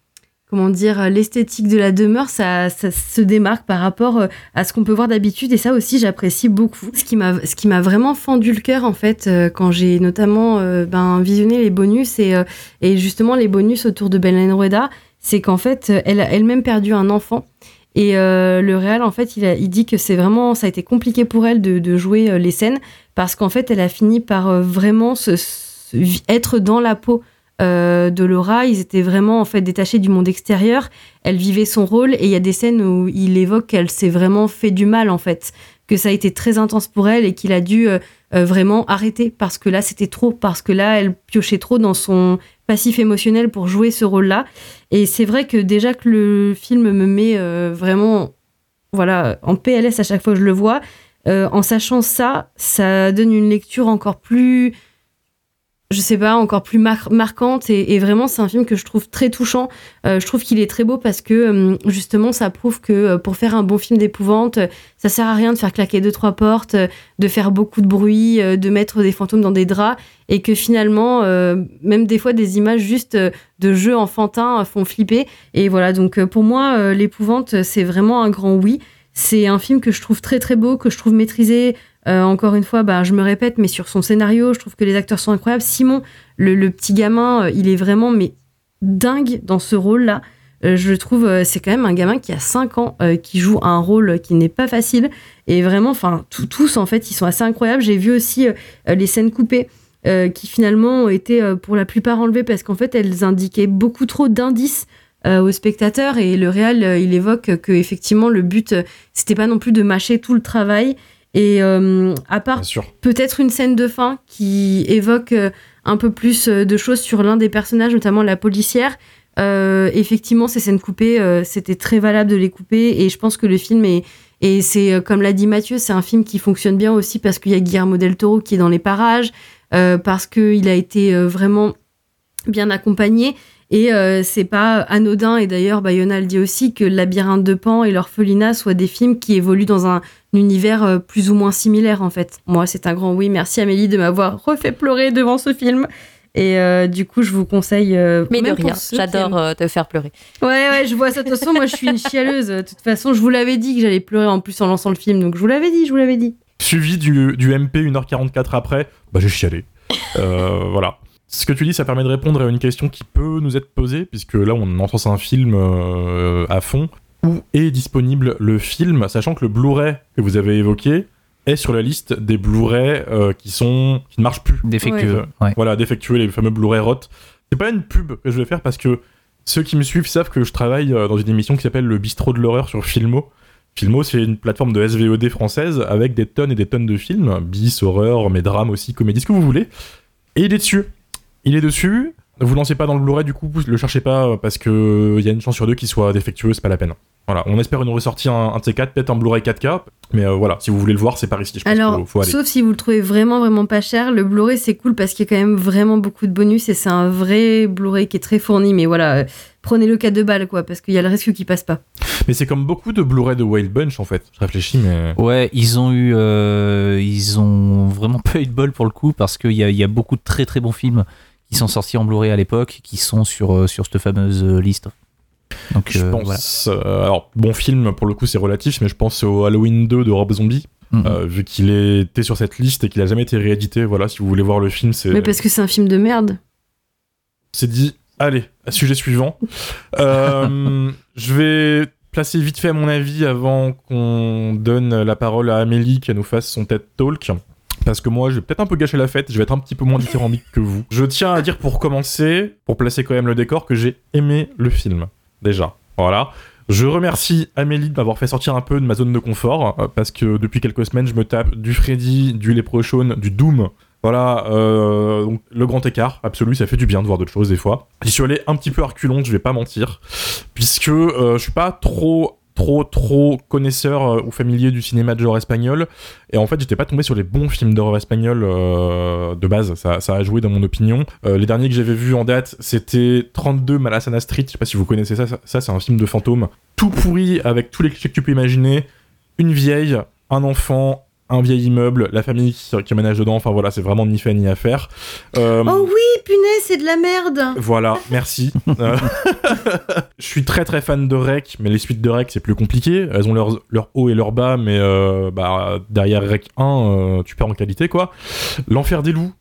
comment dire l'esthétique de la demeure ça, ça se démarque par rapport euh, à ce qu'on peut voir d'habitude. Et ça aussi j'apprécie beaucoup. Ce qui m'a ce qui m'a vraiment fendu le cœur en fait euh, quand j'ai notamment ben visionné les bonus et et justement les bonus autour de Belen Rueda c'est qu'en fait elle a elle-même perdu un enfant et euh, le réal en fait il, a- dit que c'est vraiment ça a été compliqué pour elle de, jouer euh, les scènes parce qu'en fait elle a fini par euh, vraiment se, être dans la peau de Laura. Ils étaient vraiment en fait détachés du monde extérieur. Elle vivait son rôle et il y a des scènes où il évoque qu'elle s'est vraiment fait du mal en fait, que ça a été très intense pour elle et qu'il a dû vraiment arrêter parce que là c'était trop, parce que là elle piochait trop dans son passif émotionnel pour jouer ce rôle-là. Et c'est vrai que déjà que le film me met euh, vraiment voilà en PLS à chaque fois que je le vois, euh, en sachant ça, ça donne une lecture encore plus je sais pas, encore plus mar- marquante. Et, vraiment, c'est un film que je trouve très touchant. Euh, je trouve qu'il est très beau parce que, hum, justement, ça prouve que euh, pour faire un bon film d'épouvante, euh, ça sert à rien de faire claquer deux, trois portes, euh, de faire beaucoup de bruit, euh, de mettre des fantômes dans des draps. Et que finalement, euh, même des fois, des images juste euh, de jeux enfantins euh, font flipper. Et voilà, donc euh, pour moi, euh, l'épouvante, c'est vraiment un grand oui. C'est un film que je trouve très très beau, que je trouve maîtrisé. Euh, encore une fois, bah, je me répète, mais sur son scénario, je trouve que les acteurs sont incroyables. Simon, le, petit gamin, euh, il est vraiment mais dingue dans ce rôle-là. Euh, je trouve, c'est quand même un gamin qui a 5 ans, qui joue un rôle qui n'est pas facile. Et vraiment, enfin, tous, en fait, ils sont assez incroyables. J'ai vu aussi les scènes coupées. qui finalement ont été pour la plupart enlevées parce qu'en fait elles indiquaient beaucoup trop d'indices aux spectateurs et le réal il évoque que effectivement le but c'était pas non plus de mâcher tout le travail et euh, à part peut-être une scène de fin qui évoque euh, un peu plus euh, de choses sur l'un des personnages, notamment la policière. Euh, effectivement, ces scènes coupées, euh, c'était très valable de les couper et je pense que le film est et c'est comme l'a dit Mathieu, c'est un film qui fonctionne bien aussi parce qu'il y a Guillermo del Toro qui est dans les parages, euh, parce qu'il a été vraiment bien accompagné et euh, c'est pas anodin et d'ailleurs Bayona le dit aussi que Labyrinthe de Pan et l'orphelinat soient des films qui évoluent dans un univers euh, plus ou moins similaire en fait. Moi, c'est un grand oui. Merci Amélie de m'avoir refait pleurer devant ce film. Et euh, du coup, je vous conseille. euh, Mais de même pour rien, j'adore euh, te faire pleurer. Ouais, ouais, je vois ça. De toute façon, moi, je suis une chialeuse. De toute façon, je vous l'avais dit que j'allais pleurer en plus en lançant le film. Donc, je vous l'avais dit, je vous l'avais dit. Suivi du, du MP 1h44 après, bah j'ai chialé. Euh, voilà. Ce que tu dis, ça permet de répondre à une question qui peut nous être posée, puisque là, on entend un film euh, à fond. Où est disponible le film, sachant que le Blu-ray que vous avez évoqué est sur la liste des Blu-ray euh, qui sont qui ne marchent plus. Défectueux. Ouais. Voilà, défectueux, les fameux Blu-ray ROT. C'est pas une pub que je vais faire parce que ceux qui me suivent savent que je travaille euh, dans une émission qui s'appelle Le Bistrot de l'horreur sur Filmo. Filmo, c'est une plateforme de SVOD française avec des tonnes et des tonnes de films, bis, horreur, mais drames aussi, comédie, ce que vous voulez. Et il est dessus. Il est dessus. vous lancez pas dans le Blu-ray du coup, le cherchez pas euh, parce que il y a une chance sur deux qu'il soit défectueux, c'est pas la peine. Voilà, on espère une ressortie un, un de ces quatre, peut-être un Blu-ray 4K, mais euh, voilà, si vous voulez le voir, c'est par ici. Je pense Alors, qu'il faut, faut aller. sauf si vous le trouvez vraiment, vraiment pas cher, le Blu-ray c'est cool parce qu'il y a quand même vraiment beaucoup de bonus et c'est un vrai Blu-ray qui est très fourni. Mais voilà, euh, prenez-le cas de balle quoi, parce qu'il y a le risque qu'il passe pas. Mais c'est comme beaucoup de Blu-ray de Wild Bunch en fait. Je réfléchis, mais. Ouais, ils ont eu, euh, ils ont vraiment pas eu de bol pour le coup parce qu'il y a, il y a beaucoup de très très bons films qui sont sortis en Blu-ray à l'époque, qui sont sur euh, sur cette fameuse euh, liste. Donc Je euh, pense. voilà. euh, alors, bon film, pour le coup, c'est relatif, mais je pense au Halloween 2 de Rob Zombie, euh, vu qu'il était sur cette liste et qu'il a jamais été réédité. Voilà, si vous voulez voir le film, c'est. Mais parce que c'est un film de merde. C'est dit. Allez, sujet suivant. Euh, je vais placer vite fait mon avis avant qu'on donne la parole à Amélie qui nous fasse son TED Talk. Parce que moi, je vais peut-être un peu gâcher la fête, je vais être un petit peu moins dithyrambique que vous. Je tiens à dire pour commencer, pour placer quand même le décor, que j'ai aimé le film. Déjà. Voilà. Je remercie Amélie de m'avoir fait sortir un peu de ma zone de confort, euh, parce que depuis quelques semaines, je me tape du Freddy, du Leprechaun, du Doom. Voilà, euh, donc le grand écart absolu, ça fait du bien de voir d'autres choses des fois. J'y suis allé un petit peu à reculons, je vais pas mentir, puisque euh, je suis pas trop trop trop connaisseur euh, ou familier du cinéma de genre espagnol. Et en fait j'étais pas tombé sur les bons films d'horreur espagnol euh, de base. Ça, a joué dans mon opinion. Euh, les derniers que j'avais vus en date c'était 32 Malasana Street. Je sais pas si vous connaissez ça. Ça, ça, c'est un film de fantôme. Tout pourri avec tous les clichés que tu peux imaginer. Une vieille un enfant un vieil immeuble, la famille qui, qui aménage dedans, enfin voilà, c'est vraiment ni fait ni à faire. Euh, Oh oui, punaise, c'est de la merde. voilà, merci. Euh, je suis très très fan de Rec, mais les suites de Rec c'est plus compliqué. Elles ont leur, leur haut et leur bas, mais euh, bah, derrière Rec 1, euh, tu perds en qualité quoi. L'Enfer des loups.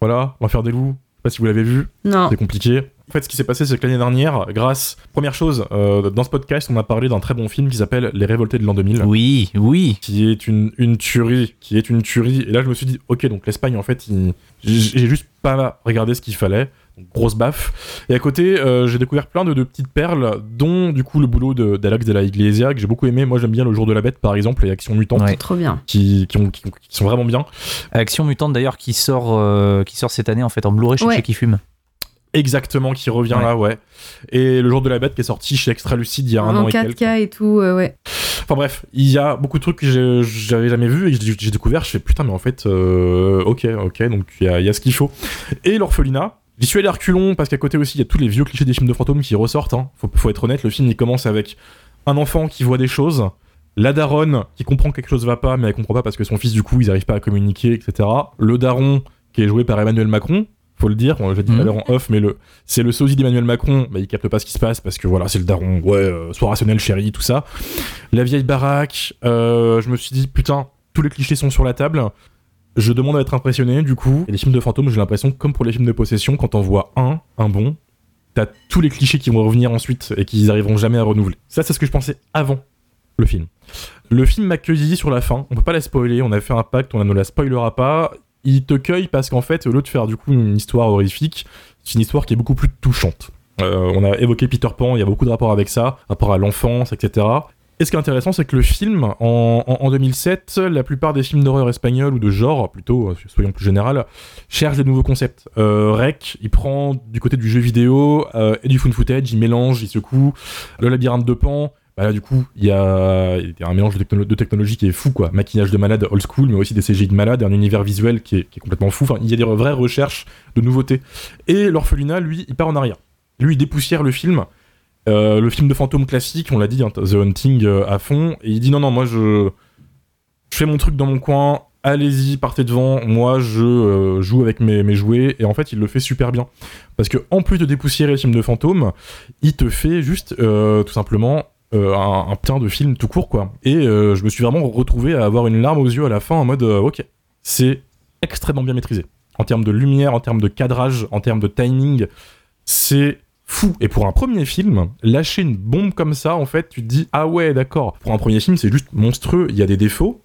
Voilà, L'Enfer des loups. Je sais pas si vous l'avez vu, Non. c'est compliqué. En fait, ce qui s'est passé, c'est que l'année dernière, grâce. Première chose, euh, dans ce podcast, on a parlé d'un très bon film qui s'appelle Les Révoltés de l'an 2000 Oui, oui. qui est une, une tuerie, qui est une tuerie. Et là, je me suis dit, ok, donc l'Espagne, en fait, il- j'ai juste pas regardé ce qu'il fallait. Donc, grosse baffe. Et à côté, euh, j'ai découvert plein de, de petites perles, dont du coup le boulot de- d'Alex de la Iglesia, que j'ai beaucoup aimé. Moi, j'aime bien Le Jour de la Bête, par exemple, et Action Mutante, Ouais. Trop bien. qui, qui, ont- qui- qui sont vraiment bien. Action Mutante d'ailleurs qui sort, euh, qui sort cette année en fait en Blu-ray chez Ouais. chez qui fume. Exactement, qui revient Ouais. là, ouais. Et Le Jour de la Bête, qui est sorti chez Extra Lucide il y a un En an et 4K quelques. et tout, euh, ouais. Enfin bref, il y a beaucoup de trucs que j'avais jamais vu et que j'ai découvert. Je fais putain, mais en fait, euh, ok, ok, donc il y a, il y a ce qu'il faut. Et l'orphelinat. J'y suis allé à reculons parce qu'à côté aussi, il y a tous les vieux clichés des films de fantômes qui ressortent. Hein. Faut, faut être honnête, le film il commence avec un enfant qui voit des choses, la daronne qui comprend que quelque chose va pas, mais elle comprend pas parce que son fils, du coup, ils arrivent pas à communiquer, etc. Le daron qui est joué par Emmanuel Macron. Faut le dire, on l'a dit tout à Mhm. l'heure en off, mais le, c'est le sosie d'Emmanuel Macron, bah, il capte pas ce qui se passe parce que voilà, c'est le daron, ouais, euh, sois rationnel, chérie, tout ça. La vieille baraque, euh, je me suis dit, putain, tous les clichés sont sur la table. Je demande à être impressionné, du coup. Et les films de fantômes, j'ai l'impression, comme pour les films de possession, quand on voit un, un bon, t'as tous les clichés qui vont revenir ensuite et qu'ils arriveront jamais à renouveler. Ça, c'est ce que je pensais avant le film. Le film m'a cueilli sur la fin, on peut pas la spoiler, on a fait un pacte, on ne la spoilera pas. Il te cueille parce qu'en fait, au lieu de faire du coup une histoire horrifique, c'est une histoire qui est beaucoup plus touchante. Euh, on a évoqué Peter Pan, il y a beaucoup de rapports avec ça, rapport à l'enfance, etc. Et ce qui est intéressant, c'est que le film, en, en- en 2007, la plupart des films d'horreur espagnols ou de genre, plutôt, euh, soyons plus général, cherchent de nouveaux concepts. Euh, Rec, il prend du côté du jeu vidéo et du found footage, il mélange, il secoue. Le labyrinthe de Pan, bah là, du coup, il y a, un mélange de, technolo- de technologie qui est fou, quoi. Maquillage de malade old school, mais aussi des CGI de malade, un univers visuel qui est, complètement fou. Enfin, il y a des vraies recherches de nouveautés. Et l'orphelinat, lui, il part en arrière. Lui, il dépoussière le film. Euh, le film de fantôme classique, on l'a dit, hein, The Hunting euh, à fond, et il dit non, non, moi je, je fais mon truc dans mon coin, allez-y, partez devant, moi je euh, joue avec mes, jouets, et en fait il le fait super bien. Parce que en plus de dépoussiérer le film de fantôme, il te fait juste tout simplement euh, un, putain de film tout court, quoi. Et euh, je me suis vraiment retrouvé à avoir une larme aux yeux à la fin en mode euh, ok, c'est extrêmement bien maîtrisé. En termes de lumière, en termes de cadrage, en termes de timing, c'est fou. Et pour un premier film, lâcher une bombe comme ça, en fait, tu te dis ah ouais, d'accord. Pour un premier film, c'est juste monstrueux. Il y a des défauts.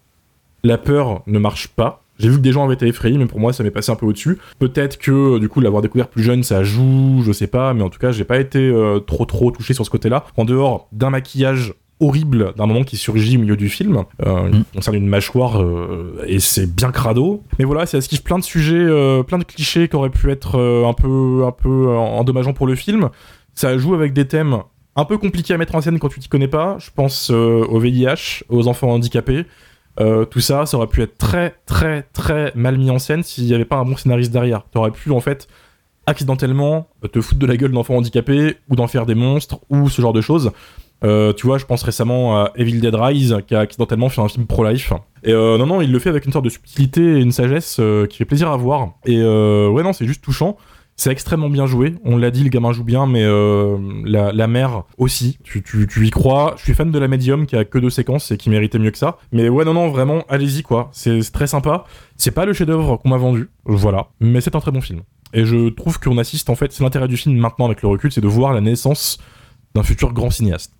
La peur ne marche pas. J'ai vu que des gens avaient été effrayés, mais pour moi, ça m'est passé un peu au-dessus. Peut-être que, du coup, l'avoir découvert plus jeune, ça joue, je sais pas, mais en tout cas, j'ai pas été euh, trop trop touché sur ce côté-là. En dehors d'un maquillage horrible d'un moment qui surgit au milieu du film. Euh, Mm. Il concerne une mâchoire euh, et c'est bien crado. Mais voilà, ça esquive plein de sujets, euh, plein de clichés qui auraient pu être euh, un peu, un peu euh, endommageants pour le film. Ça joue avec des thèmes un peu compliqués à mettre en scène quand tu t'y connais pas. Je pense euh, au VIH, aux enfants handicapés. Euh, tout ça, ça aurait pu être très, très, très mal mis en scène s'il n'y avait pas un bon scénariste derrière. T'aurais pu, en fait, accidentellement euh, te foutre de la gueule d'enfants handicapés ou d'en faire des monstres ou ce genre de choses. Euh, tu vois, je pense récemment à Evil Dead Rise qui a accidentellement fait un film pro-life. Et non, non, il le fait avec une sorte de subtilité et une sagesse qui fait plaisir à voir. Et ouais, non, c'est juste touchant. C'est extrêmement bien joué. On l'a dit, le gamin joue bien, mais euh, la, mère aussi. Tu, tu, y crois. Je suis fan de la médium qui a que deux séquences et qui méritait mieux que ça. Mais ouais, non, non, vraiment, allez-y quoi. C'est c'est très sympa. C'est pas le chef-d'œuvre qu'on m'a vendu, voilà. Mais c'est un très bon film. Et je trouve qu'on assiste en fait, c'est l'intérêt du film maintenant avec le recul, c'est de voir la naissance d'un futur grand cinéaste.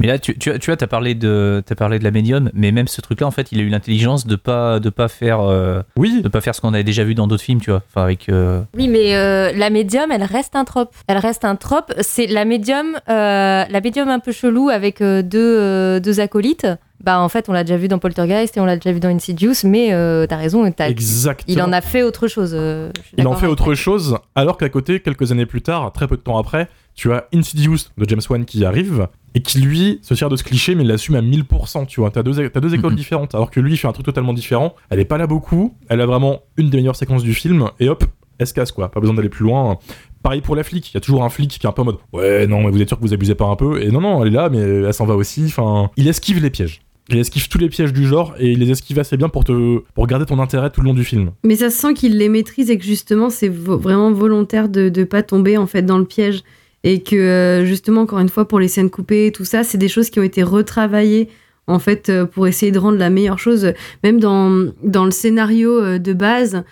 Mais là, tu, tu, as- tu vois, t'as parlé de, t'as parlé de la médium, mais même ce truc-là, en fait, il a eu l'intelligence de pas, de pas faire, euh, Oui, de pas faire ce qu'on avait déjà vu dans d'autres films, tu vois. Enfin, avec. euh, Oui, mais euh, la médium, elle reste un trope. Elle reste un trope. C'est la médium, euh, la médium un peu chelou avec euh, deux, euh, deux acolytes. Bah, en fait, on l'a déjà vu dans Poltergeist et on l'a déjà vu dans Insidious, mais euh, t'as raison. t'as- exactement. il en a fait autre chose. euh, Il en fait autre toi. chose, alors qu'à côté, quelques années plus tard, très peu de temps après, tu as Insidious de James Wan qui arrive et qui lui se sert de ce cliché mais l'assume à 1000%. Tu vois, t'as deux, t'as deux écoles différentes, alors que lui il fait un truc totalement différent. Elle est pas là beaucoup, elle a vraiment une des meilleures séquences du film et hop, elle se casse quoi. Pas besoin d'aller plus loin. Pareil pour la flic, il y a toujours un flic qui est un peu en mode ouais non mais vous êtes sûr que vous abusez pas un peu? Et non non elle est là mais elle s'en va aussi. Enfin, il esquive les pièges. Il esquive tous les pièges du genre et il les esquive assez bien pour te pour garder ton intérêt tout le long du film. Mais ça se sent qu'il les maîtrise et que justement c'est vo- vraiment volontaire de ne pas tomber en fait dans le piège et que euh, justement encore une fois pour les scènes coupées tout ça c'est des choses qui ont été retravaillées en fait euh, pour essayer de rendre la meilleure chose. Même dans, dans le scénario euh, de base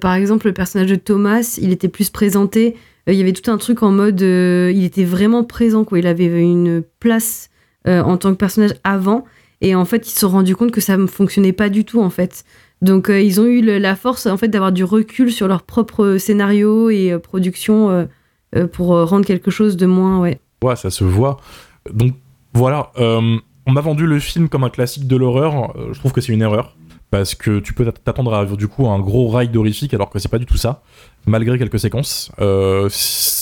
par exemple le personnage de Thomas il était plus présenté. Il y avait tout un truc en mode il était vraiment présent quoi. Il avait une place en tant que personnage avant. Et en fait ils se sont rendus compte que ça ne fonctionnait pas du tout en fait. Donc ils ont eu la force en fait d'avoir du recul sur leur propre scénario et production pour euh, rendre quelque chose de moins ouais. Ouais, ça se voit. Donc voilà, euh, on m'a vendu le film comme un classique de l'horreur. Euh, je trouve que c'est une erreur. Parce que tu peux t'att- t'attendre à du coup un gros ride horrifique alors que c'est pas du tout ça, malgré quelques séquences. Euh,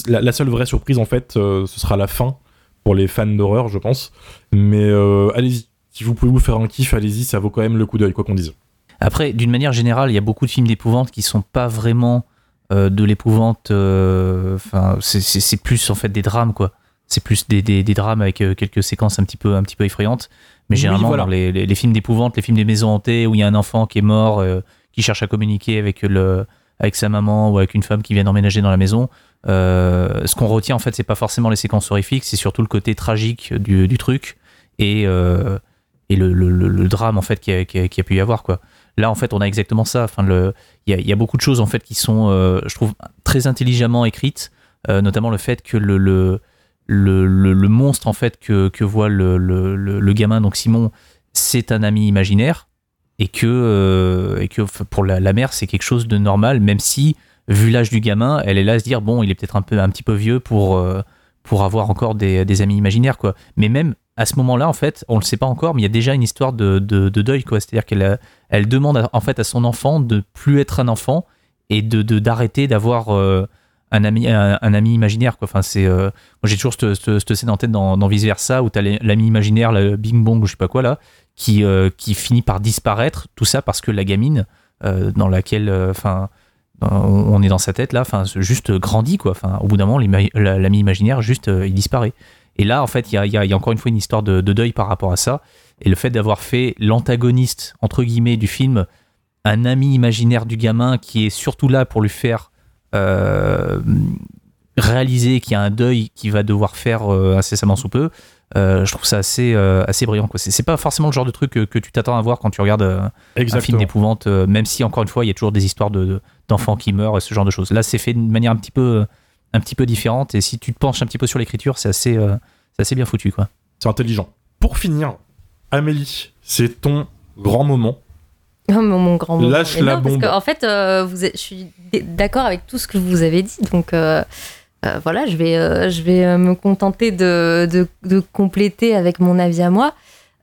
la, la seule vraie surprise en fait, euh, ce sera la fin pour les fans d'horreur, je pense. Mais euh, allez-y, si vous pouvez vous faire un kiff, allez-y, ça vaut quand même le coup d'œil, quoi qu'on dise. Après, d'une manière générale, il y a beaucoup de films d'épouvante qui sont pas vraiment euh, de l'épouvante. euh, Enfin, c'est- plus en fait des drames, quoi. C'est plus des, des, des drames avec euh, quelques séquences un petit peu, un petit peu effrayantes. Mais Oui, généralement, voilà. dans les, les- les films d'épouvante, les films des maisons hantées, où il y a un enfant qui est mort, qui cherche à communiquer avec, le, avec sa maman ou avec une femme qui vient d'emménager dans la maison, ce qu'on retient, en fait, c'est pas forcément les séquences horrifiques, c'est surtout le côté tragique du, du truc et, et le, le- le- le drame, en fait, qui a, qui a- qui a pu y avoir, quoi. Là, en fait, on a exactement ça. Enfin, le, il y a, beaucoup de choses en fait qui sont, euh, je trouve, très intelligemment écrites, euh, notamment le fait que le, le, le, monstre en fait que, que voit le, le, gamin, donc Simon, c'est un ami imaginaire et que, euh, et que pour la, mère c'est quelque chose de normal, même si vu l'âge du gamin, elle est là à se dire bon, il est peut-être un peu un petit peu vieux pour pour avoir encore des, des amis imaginaires quoi. Mais même à ce moment-là, en fait, on le sait pas encore, mais il y a déjà une histoire de, de, de deuil quoi. C'est-à-dire qu'elle elle demande à- en fait à son enfant de plus être un enfant et de d'arrêter d'avoir euh, un ami un, ami imaginaire quoi. Enfin c'est euh, moi j'ai toujours cette, scène en tête dans, vice versa où t'as l'ami imaginaire le Bing Bong ou je sais pas quoi là qui euh, qui finit par disparaître tout ça parce que la gamine dans laquelle enfin on est dans sa tête là enfin juste grandit quoi. Enfin au bout d'un moment l'ami imaginaire juste il disparaît. Et là, en fait, il y a, encore une fois une histoire de deuil par rapport à ça. Et le fait d'avoir fait l'antagoniste, entre guillemets, du film, un ami imaginaire du gamin qui est surtout là pour lui faire euh, réaliser qu'il y a un deuil qu'il va devoir faire euh, incessamment sous peu, euh, je trouve ça assez, assez brillant. quoi. C'est pas forcément le genre de truc que, que tu t'attends à voir quand tu regardes un film d'épouvante, même si, encore une fois, il y a toujours des histoires de- de- d'enfants qui meurent et ce genre de choses. Là, c'est fait d'une manière un petit peu, un petit peu différente. Et si tu te penches un petit peu sur l'écriture, c'est assez, c'est assez bien foutu. quoi. C'est intelligent. Pour finir, Amélie, c'est ton grand moment. Oh, mon, mon grand moment. Lâche Mais la non, parce bombe. que, en fait, euh, vous êtes- je suis d'accord avec tout ce que vous avez dit. Donc, euh, euh, voilà, je vais, je vais me contenter de, de, de compléter avec mon avis à moi.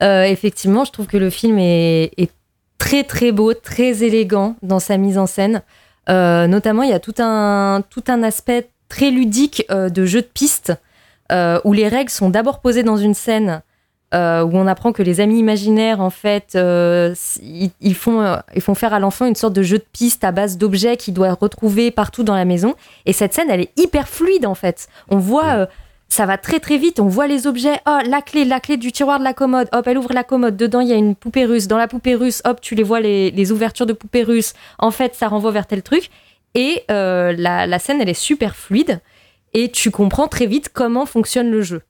Effectivement, je trouve que le film est, est très très beau, très élégant dans sa mise en scène. Notamment, il y a tout un, tout un aspect très ludique de jeu de piste où les règles sont d'abord posées dans une scène euh, où on apprend que les amis imaginaires, en fait, euh, ils, ils font, euh, ils font faire à l'enfant une sorte de jeu de piste à base d'objets qu'il doit retrouver partout dans la maison. Et cette scène, elle est hyper fluide, en fait. On voit, ça va très très vite, on voit les objets. Oh, la clé, la clé du tiroir de la commode. Hop, elle ouvre la commode. Dedans, il y a une poupée russe. Dans la poupée russe, hop, tu les vois, les, les ouvertures de poupée russe. En fait, ça renvoie vers tel truc. Et euh, la, la scène, elle est super fluide. Et tu comprends très vite comment fonctionne le jeu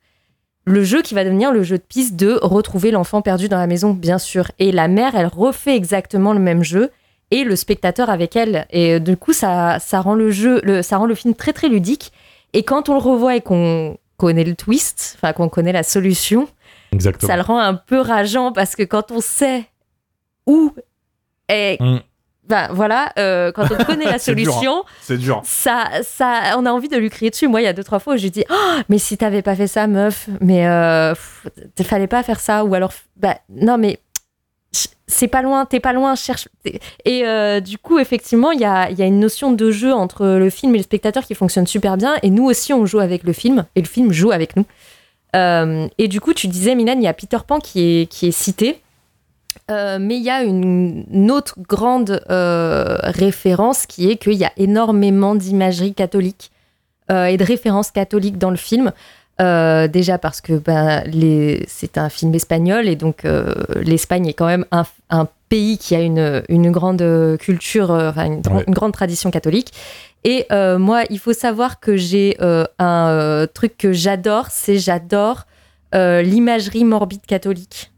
le jeu qui va devenir le jeu de piste de retrouver l'enfant perdu dans la maison, bien sûr. Et la mère, elle refait exactement le même jeu et le spectateur avec elle. Et euh, du coup, ça, ça rend le jeu, le, ça rend le film très très ludique. Et quand on le revoit et qu'on connaît le twist, enfin qu'on connaît la solution, Exactement. ça le rend un peu rageant parce que quand on sait où est, Mm. Ben voilà, euh, quand on connaît la C'est dur, hein. solution, dur. ça, ça, on a envie de lui crier dessus. Moi, il y a deux, trois fois où j'ai dit Oh, mais si t'avais pas fait ça, meuf, mais euh, pff, fallait pas faire ça. Ou alors, bah, non, mais c'est pas loin, t'es pas loin, cherche. Et euh, du coup, effectivement, il y a, y a une notion de jeu entre le film et le spectateur qui fonctionne super bien. Et nous aussi, on joue avec le film, et le film joue avec nous. Euh, et du coup, tu disais, Milan, il y a Peter Pan qui est, qui est cité. Euh, mais il y a une, une autre grande euh, référence qui est qu'il y a énormément d'imagerie catholique euh, et de références catholiques dans le film. Déjà parce que ben, les- c'est un film espagnol et donc l'Espagne est quand même un, un pays qui a une, une grande culture, enfin, une, Ouais. une grande tradition catholique. Et moi, il faut savoir que j'ai un truc que j'adore, c'est j'adore l'imagerie morbide catholique.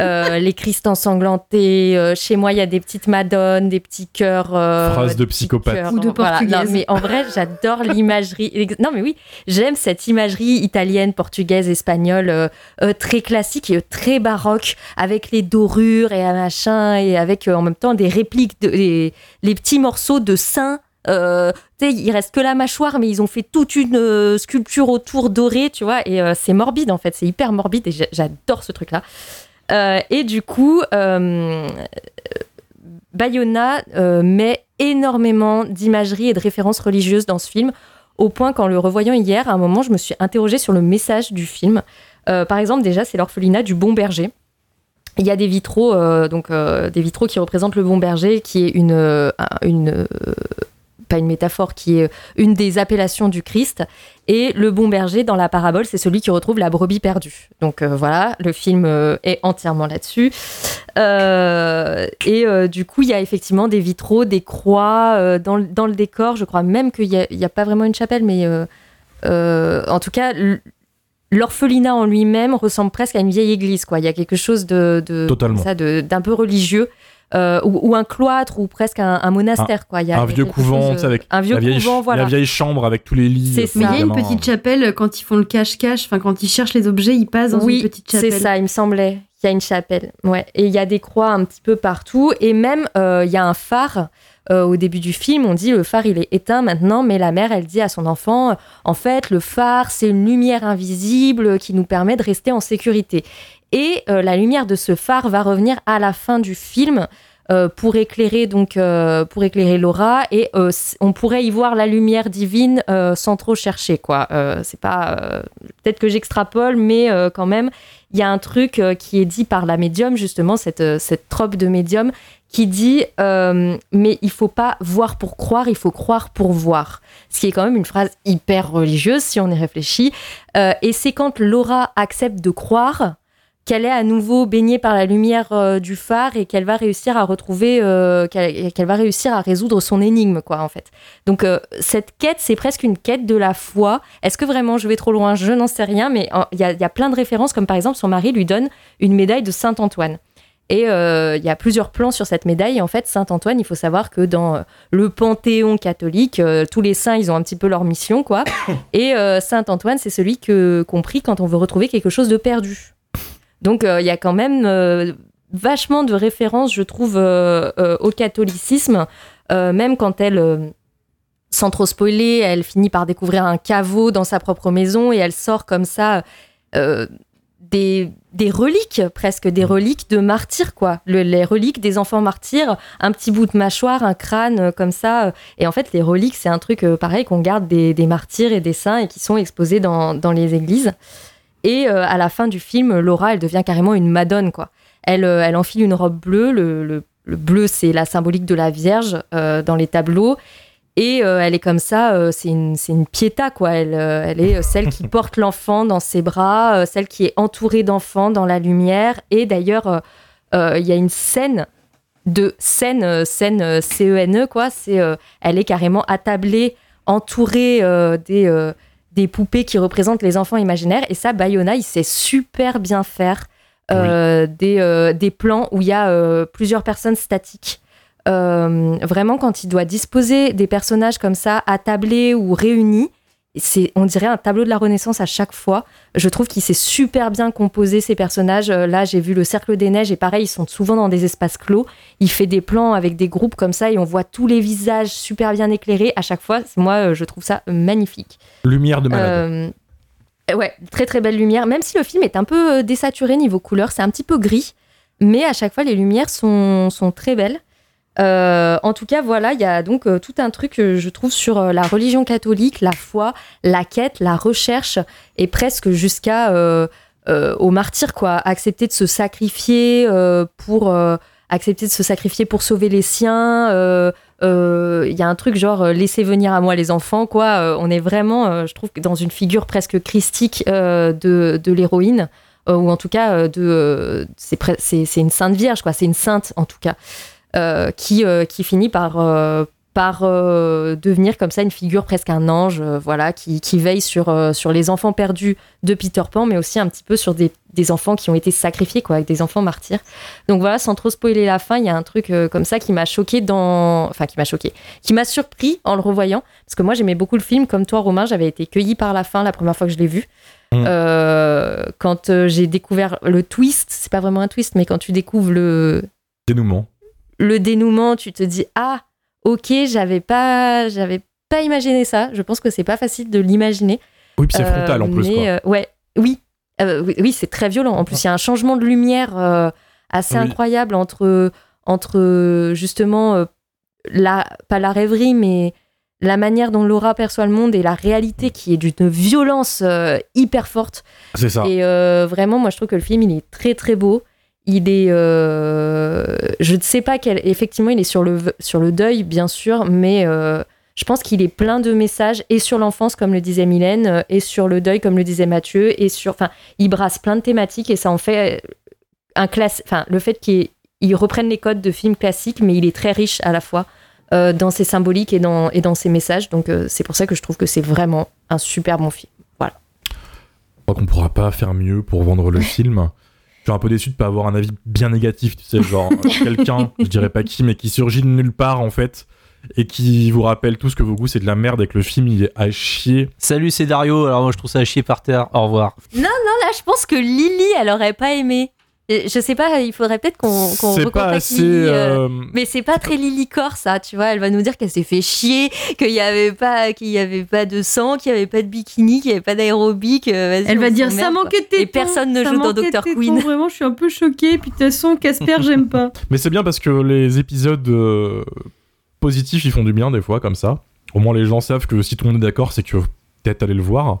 Euh, les Christ ensanglantés. euh, chez moi, il y a des petites madones, des petits cœurs. euh, Phrase de psychopathe. Ou de Voilà. Non, mais en vrai, j'adore l'imagerie. Non, mais oui, j'aime cette imagerie italienne, portugaise, espagnole, euh, euh, très classique et euh, très baroque, avec les dorures et un machin, et avec euh, en même temps des répliques, de, les, les petits morceaux de saints. Euh, tu sais, il reste que la mâchoire, mais ils ont fait toute une euh, sculpture autour dorée, tu vois, et euh, c'est morbide en fait, c'est hyper morbide et j'a- j'adore ce truc-là. Euh, et du coup, euh, Bayona euh, met énormément d'imagerie et de références religieuses dans ce film, au point qu'en le revoyant hier, à un moment, je me suis interrogée sur le message du film. Par exemple, déjà, c'est l'orphelinat du Bon Berger. Il y a des vitraux, donc des vitraux qui représentent le Bon Berger, qui est une, pas une métaphore, qui est une des appellations du Christ. Et le bon berger, dans la parabole, c'est celui qui retrouve la brebis perdue. Donc euh, voilà, le film euh, est entièrement là-dessus. Euh, et euh, du coup, il y a effectivement des vitraux, des croix euh, dans, le- dans le décor. Je crois même qu'il n'y a, a pas vraiment une chapelle, mais euh, euh, en tout cas, l'orphelinat en lui-même ressemble presque à une vieille église. Quoi. Il y a quelque chose de, de- ça, de- d'un peu religieux. Euh, ou, ou un cloître ou presque un, un monastère quoi. Il y a Un vieux couvent, chose, tu sais, avec un vieux la vieille, couvent voilà la vieille chambre avec tous les lits. C'est euh. Mais il y a une petite chapelle euh, quand ils font le cache-cache, enfin quand ils cherchent les objets, ils passent dans oui, une petite c'est chapelle. ça, il me semblait. Il y a une chapelle. Ouais. Et il y a des croix un petit peu partout. Et même, euh, il y a un phare. Euh, au début du film, on dit le phare il est éteint maintenant, mais la mère elle dit à son enfant en fait le phare c'est une lumière invisible qui nous permet de rester en sécurité. Et euh, la lumière de ce phare va revenir à la fin du film euh, pour éclairer donc euh, pour éclairer Laura et on pourrait y voir la lumière divine sans trop chercher quoi. C'est pas peut-être que j'extrapole, mais quand même il y a un truc qui est dit par la médium justement cette cette trope de médium qui dit mais il faut pas voir pour croire, il faut croire pour voir. Ce qui est quand même une phrase hyper religieuse si on y réfléchit. Et c'est quand Laura accepte de croire qu'elle est à nouveau baignée par la lumière euh, du phare et qu'elle va réussir à retrouver, euh, qu'elle va réussir à résoudre son énigme, quoi, en fait. Donc, euh, cette quête, c'est presque une quête de la foi. Est-ce que vraiment je vais trop loin? Je n'en sais rien, mais il y, y a plein de références, comme par exemple, son mari lui donne une médaille de Saint-Antoine. Et il y a plusieurs plans sur cette médaille. En fait, Saint-Antoine, il faut savoir que dans le panthéon catholique, tous les saints, ils ont un petit peu leur mission, quoi. Et euh, Saint-Antoine, c'est celui que qu'on prie quand on veut retrouver quelque chose de perdu. Donc, euh, il y a quand même euh, vachement de références, je trouve, euh, au catholicisme, même quand elle, sans trop spoiler, elle finit par découvrir un caveau dans sa propre maison et elle sort comme ça euh, des, des reliques, presque des reliques de martyrs, quoi. Le- les reliques des enfants martyrs, un petit bout de mâchoire, un crâne comme ça. Et en fait, les reliques, c'est un truc euh, pareil qu'on garde des, des martyrs et des saints et qui sont exposés dans, dans les églises. Et euh, à la fin du film, Laura, elle devient carrément une madone, quoi. Elle, euh, elle enfile une robe bleue. Le, le- le bleu, c'est la symbolique de la Vierge euh, dans les tableaux. Et euh, elle est comme ça, c'est une, une piéta, quoi. Elle, elle est celle qui porte l'enfant dans ses bras, celle qui est entourée d'enfants dans la lumière. Et d'ailleurs, il y a une scène de scène, scène C-E-N-E, quoi. C'est, elle est carrément attablée, entourée des, des poupées qui représentent les enfants imaginaires. Et ça, Bayona, il sait super bien faire euh, des, euh, des plans où il y a euh, plusieurs personnes statiques. Euh, vraiment, quand il doit disposer des personnages comme ça, attablés ou réunis, c'est, on dirait un tableau de la Renaissance à chaque fois. Je trouve qu'il sait super bien composer ces personnages. Euh, Là, j'ai vu le Cercle des Neiges et pareil, ils sont souvent dans des espaces clos. Il fait des plans avec des groupes comme ça et on voit tous les visages super bien éclairés à chaque fois. Moi, euh, je trouve ça magnifique. Lumière de malade. Euh, ouais, très très belle lumière. Même si le film est un peu euh, désaturé niveau couleur, c'est un petit peu gris, mais à chaque fois les lumières sont, sont très belles. Euh, en tout cas, voilà, il y a donc euh, tout un truc, euh, je trouve, sur euh, la religion catholique, la foi, la quête, la recherche, et presque jusqu'à au martyr, quoi. Accepter de se sacrifier pour accepter de se sacrifier pour sauver les siens. Il y a un truc genre laissez venir à moi les enfants, quoi. On est vraiment, je trouve, dans une figure presque christique de, de l'héroïne. ou en tout cas de c'est c'est c'est une sainte vierge quoi c'est une sainte en tout cas qui euh, qui finit par euh, par euh, devenir comme ça une figure presque un ange euh, voilà qui, qui veille sur euh, sur les enfants perdus de Peter Pan mais aussi un petit peu sur des, des enfants qui ont été sacrifiés quoi avec des enfants martyrs donc voilà sans trop spoiler la fin il y a un truc euh, comme ça qui m'a choqué dans enfin qui m'a choqué qui m'a surpris en le revoyant parce que moi j'aimais beaucoup le film comme toi Romain j'avais été cueilli par la fin la première fois que je l'ai vu Mm. Euh, quand euh, j'ai découvert le twist, c'est pas vraiment un twist, mais quand tu découvres le, Dénouement. Le dénouement, tu te dis ah ok j'avais pas j'avais pas imaginé ça. Je pense que c'est pas facile de l'imaginer. Oui, puis c'est Euh, frontal en plus. quoi. euh, ouais, oui, Euh, oui, oui, c'est très violent. En plus, il y a un changement de lumière assez Oui. incroyable entre entre justement la pas la rêverie, mais la manière dont Laura perçoit le monde et la réalité qui est d'une violence euh, hyper forte. C'est ça. Et euh, vraiment, moi, je trouve que le film, il est très, très beau. Il est. euh, je ne sais pas quel. Effectivement, il est sur le, sur le deuil, bien sûr, mais euh, je pense qu'il est plein de messages, et sur l'enfance, comme le disait Mylène, euh, et sur le deuil, comme le disait Mathieu, et sur. Enfin, il brasse plein de thématiques, et ça en fait un classe. Enfin, le fait qu'il il reprenne les codes de films classiques, mais il est très riche à la fois dans ses symboliques et dans, et dans ses messages. Donc, c'est pour ça que je trouve que c'est vraiment un super bon film. Je crois qu'on pourra pas faire mieux pour vendre le film. Suis un peu déçu de pas avoir un avis bien négatif, tu sais, genre quelqu'un, je dirais pas qui, mais qui surgit de nulle part en fait, et qui vous rappelle tout ce que vos goûts c'est de la merde et que le film il est à chier. Salut, c'est Dario. Alors moi, je trouve ça à chier par terre. Au revoir. Là, je pense que Lily, elle aurait pas aimé. Je sais pas, il faudrait peut-être qu'on qu'on c'est pas recontacte assez. Lily. euh, euh, Mais c'est pas très Lily Core, ça, tu vois. Elle va nous dire qu'elle s'est fait chier, qu'il y avait pas, qu'il y avait pas de sang, qu'il y avait pas de bikini, qu'il y avait pas d'aérobic. euh, vas-y, Elle va dire ça manquait de tétons. Et personne ne ça joue dans Dr. tétons, Queen. Vraiment, je suis un peu choquée. Puis de toute façon, Casper, j'aime pas. Mais c'est bien parce que les épisodes euh, positifs ils font du bien des fois comme ça. Au moins les gens savent que si tout le monde est d'accord, c'est que peut-être aller le voir.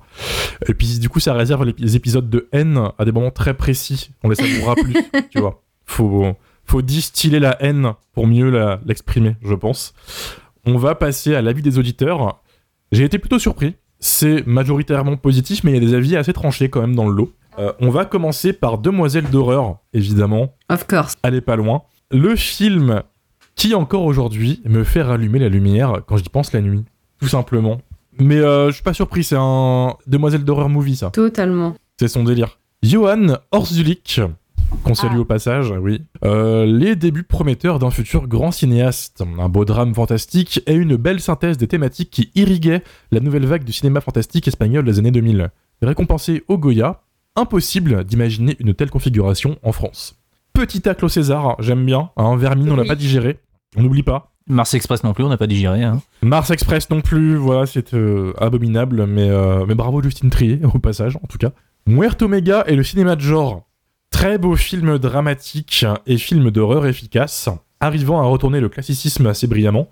Et puis du coup ça réserve les, épisodes de haine à des moments très précis. On les savourera plus, tu vois. Faut, faut distiller la haine pour mieux l'exprimer, je pense. On va passer à l'avis des auditeurs. J'ai été plutôt surpris. C'est majoritairement positif, mais il y a des avis assez tranchés quand même dans le lot. Euh, on va commencer par Demoiselle d'horreur, évidemment Of course. allez pas loin. Le film qui encore aujourd'hui me fait rallumer la lumière quand j'y pense la nuit, tout simplement. Mais euh, je suis pas surpris, c'est un Demoiselle d'horreur movie ça. Totalement. C'est son délire. Johan Orzulik, qu'on salue Ah. au passage, oui. Euh, les débuts prometteurs d'un futur grand cinéaste. Un beau drame fantastique et une belle synthèse des thématiques qui irriguaient la nouvelle vague du cinéma fantastique espagnol des années 2000. Récompensé au Goya, impossible d'imaginer une telle configuration en France. Petit tacle au César, j'aime bien. Hein, Vermine, on l'a pas digéré. On n'oublie pas. Mars Express non plus, on n'a pas digéré. Hein. Mars Express non plus, voilà, c'est euh, abominable, mais, euh, mais bravo Justine Trier, au passage, en tout cas. Muerto Mega et le cinéma de genre. Très beau film dramatique et film d'horreur efficace, arrivant à retourner le classicisme assez brillamment.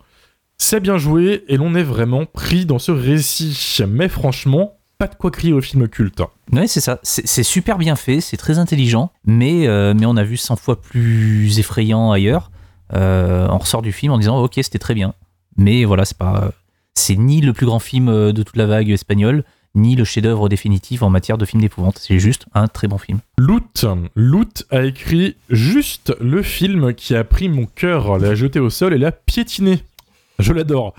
C'est bien joué et l'on est vraiment pris dans ce récit, mais franchement, pas de quoi crier au film culte. Ouais, c'est ça. C'est c'est super bien fait, c'est très intelligent, mais, euh, mais on a vu 100 fois plus effrayant ailleurs. Euh, on ressort du film en disant ok, c'était très bien. Mais voilà, c'est pas. C'est ni le plus grand film euh, de toute la vague espagnole, ni le chef-d'œuvre définitif en matière de film d'épouvante. C'est juste un très bon film. Loot, Loot a écrit juste le film qui a pris mon cœur, l'a jeté au sol et l'a piétiné. Je l'adore.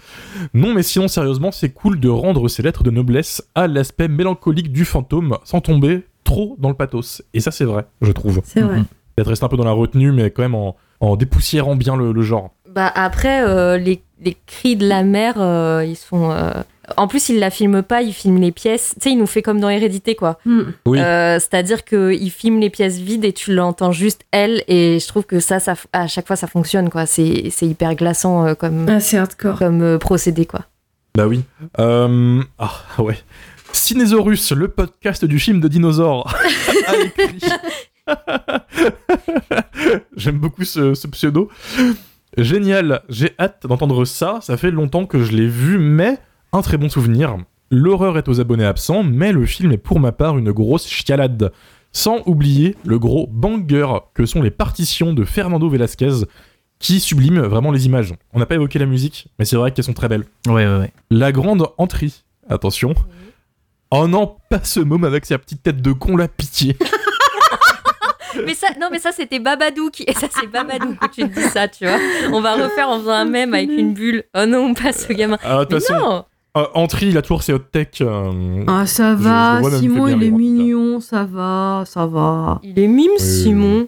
Non, mais sinon, sérieusement, c'est cool de rendre ces lettres de noblesse à l'aspect mélancolique du fantôme sans tomber trop dans le pathos. Et ça, c'est vrai, je trouve. C'est vrai. Mhm. Peut-être rester un peu dans la retenue, mais quand même en, en dépoussiérant bien le, le genre. Bah après, euh, les, les cris de la mère, euh, ils sont. euh, En plus, il la filme pas, il filme les pièces. Tu sais, il nous fait comme dans Hérédité, quoi. Hmm. Oui. Euh, C'est-à-dire qu'il filme les pièces vides et tu l'entends juste elle. Et je trouve que ça, ça à chaque fois, ça fonctionne, quoi. C'est c'est hyper glaçant euh, comme, Ah, c'est hardcore. comme euh, procédé, quoi. Bah oui. Euh... Ah ouais. Cinésaurus, le podcast du film de dinosaures. J'aime beaucoup ce, ce pseudo. Génial, j'ai hâte d'entendre ça. Ça fait longtemps que je l'ai vu, mais un très bon souvenir. L'horreur est aux abonnés absents, mais le film est pour ma part une grosse chialade. Sans oublier le gros banger que sont les partitions de Fernando Velasquez, qui subliment vraiment les images. On n'a pas évoqué la musique, mais c'est vrai qu'elles sont très belles. Ouais, ouais, ouais. La grande entrée. Attention. Oh non, pas ce môme avec sa petite tête de con, la pitié. Mais ça, non, mais ça, c'était Babadou qui. Et ça, c'est Babadou que tu te dis ça, tu vois. On va refaire en faisant un mème avec une bulle. Oh non, pas ce gamin. Ah, de toute Mais façon, non euh, Entry, il a toujours ses hot tech. euh, Ah, ça Je- va. je Simon, il est mignon. Ça va, ça va. Il est mime, Simon.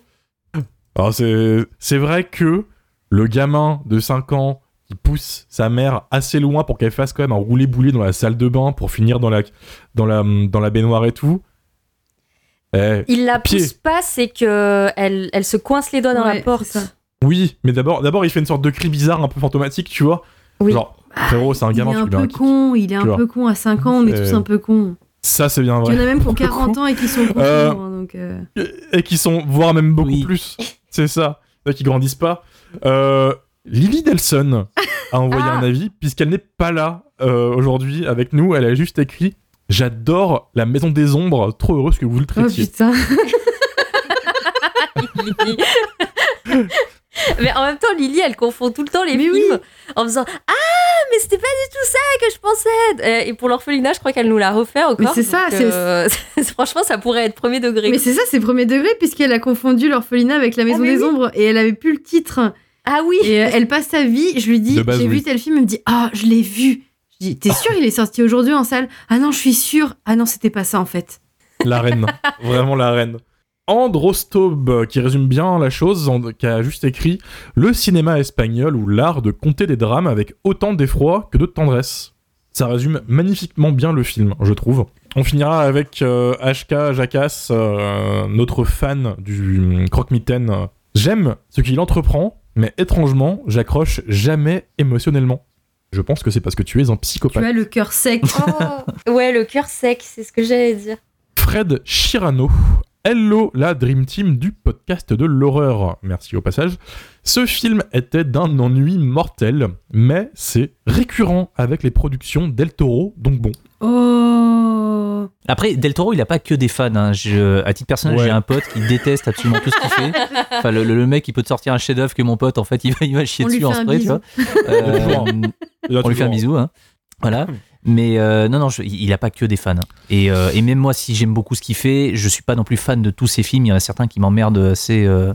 Alors, c'est c'est vrai que le gamin de 5 ans qui pousse sa mère assez loin pour qu'elle fasse quand même un roulé-boulé dans la salle de bain pour finir dans la, dans la, dans la baignoire et tout. Eh, Il la Pied. pousse pas, c'est que elle, elle se coince les doigts dans Ouais, la porte. oui, mais d'abord, d'abord, il fait une sorte de cri bizarre, un peu fantomatique, tu vois. Oui. Genre, frérot, c'est un Il gamin, est tu un peu kick. con. Il est un peu con. À 5 ans, on est tous un peu cons. Ça, c'est bien Il vrai. y en a même qui ont Pour le 40 ans et qui sont cons. Euh, hein, donc, euh, et qui sont voire même beaucoup Oui. plus. C'est ça, qui grandissent pas. Euh, Lily Delson a envoyé Ah. un avis puisqu'elle n'est pas là euh, aujourd'hui avec nous. Elle a juste écrit J'adore la maison des ombres, trop heureuse que vous le Oh traitiez. putain. Lily. mais en même temps, Lily, elle confond tout le temps les Mais films oui. en faisant Ah, mais c'était pas du tout ça que je pensais. Euh, Et pour l'orphelinat, je crois qu'elle nous l'a refait encore. Mais c'est ça, euh, franchement, ça pourrait être premier degré. Mais c'est ça, c'est premier degré, puisqu'elle a confondu l'orphelinat avec la Maison Ah, mais des oui. Ombres et elle avait plus le titre. Ah oui. Et euh, elle passe sa vie, je lui dis, j'ai oui. vu tel film, elle me dit, ah, je l'ai vu. Je dis, t'es sûr, il est sorti aujourd'hui en salle? Ah non, je suis sûre. Ah non, c'était pas ça en fait. La reine, vraiment la reine. Androstob, qui résume bien la chose, qui a juste écrit Le cinéma espagnol ou l'art de conter des drames avec autant d'effroi que de tendresse. Ça résume magnifiquement bien le film, je trouve. On finira avec euh, HK Jackass, euh, notre fan du hum, croque-mitaine. J'aime ce qu'il entreprend, mais étrangement, j'accroche jamais émotionnellement. Je pense que c'est parce que tu es un Tu psychopathe. as le cœur sec. Oh. ouais, le cœur sec, c'est ce que j'allais dire. Fred Chirano. Hello, la Dream Team du podcast de l'horreur. Merci au passage. Ce film était d'un ennui mortel, mais c'est récurrent avec les productions Del Toro, donc bon. Oh. Après, Del Toro, il a pas que des fans. hein. Je- à titre personnel, Ouais. j'ai un pote qui déteste absolument tout ce qu'il fait. Enfin, le, mec, il peut te sortir un chef-d'œuvre que mon pote, en fait, il va, il va chier On dessus en spray, tu vois. Euh, on lui fait un bisou, hein. Voilà. Mais euh, non, non, je- il a pas que des fans. hein. Et, euh, et même moi, si j'aime beaucoup ce qu'il fait, je suis pas non plus fan de tous ses films. Il y en a certains qui m'emmerdent assez, euh,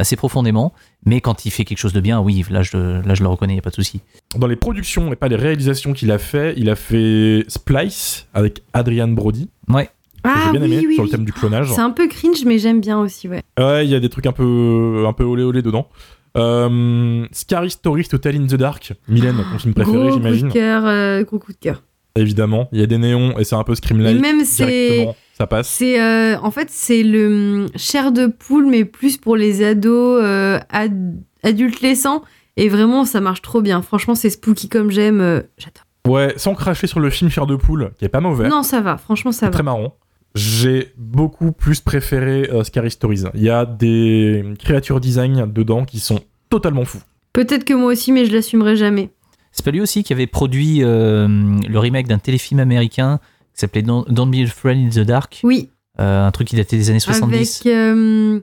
assez profondément. Mais quand il fait quelque chose de bien, oui, là, je, là, je le reconnais, y a pas de souci. Dans les productions et pas les réalisations qu'il a fait, il a fait Splice avec Adrian Brody, Ouais. que Ah j'ai bien oui, aimé, oui, sur le thème du clonage. C'est un peu cringe, mais j'aime bien aussi, ouais. Ouais, il y a des trucs un peu, un peu olé olé dedans. Euh, Scary Stories to Tell in the Dark, Mylène, ton film préféré, gros coup j'imagine. de cœur, euh, gros coup de cœur. Évidemment, il y a des néons et c'est un peu Et Screamlight. même c'est, Directement, ça passe. c'est, euh, en fait, c'est le hum, chair de poule, mais plus pour les ados, euh, ad- adultes laissants. Et vraiment, ça marche trop bien. Franchement, c'est spooky comme j'aime. euh, J'adore. Ouais, sans cracher sur le film Chair de poule, qui est pas mauvais. Non, ça va. Franchement, ça va. très marrant. J'ai beaucoup plus préféré euh, Scary Stories. Il y a des créatures design dedans qui sont totalement fous. Peut-être que moi aussi, mais je l'assumerai jamais. C'est pas lui aussi qui avait produit euh, le remake d'un téléfilm américain qui s'appelait Don't, Don't Be Afraid in the Dark, Oui, euh, un truc qui datait des années 70. avec. euh,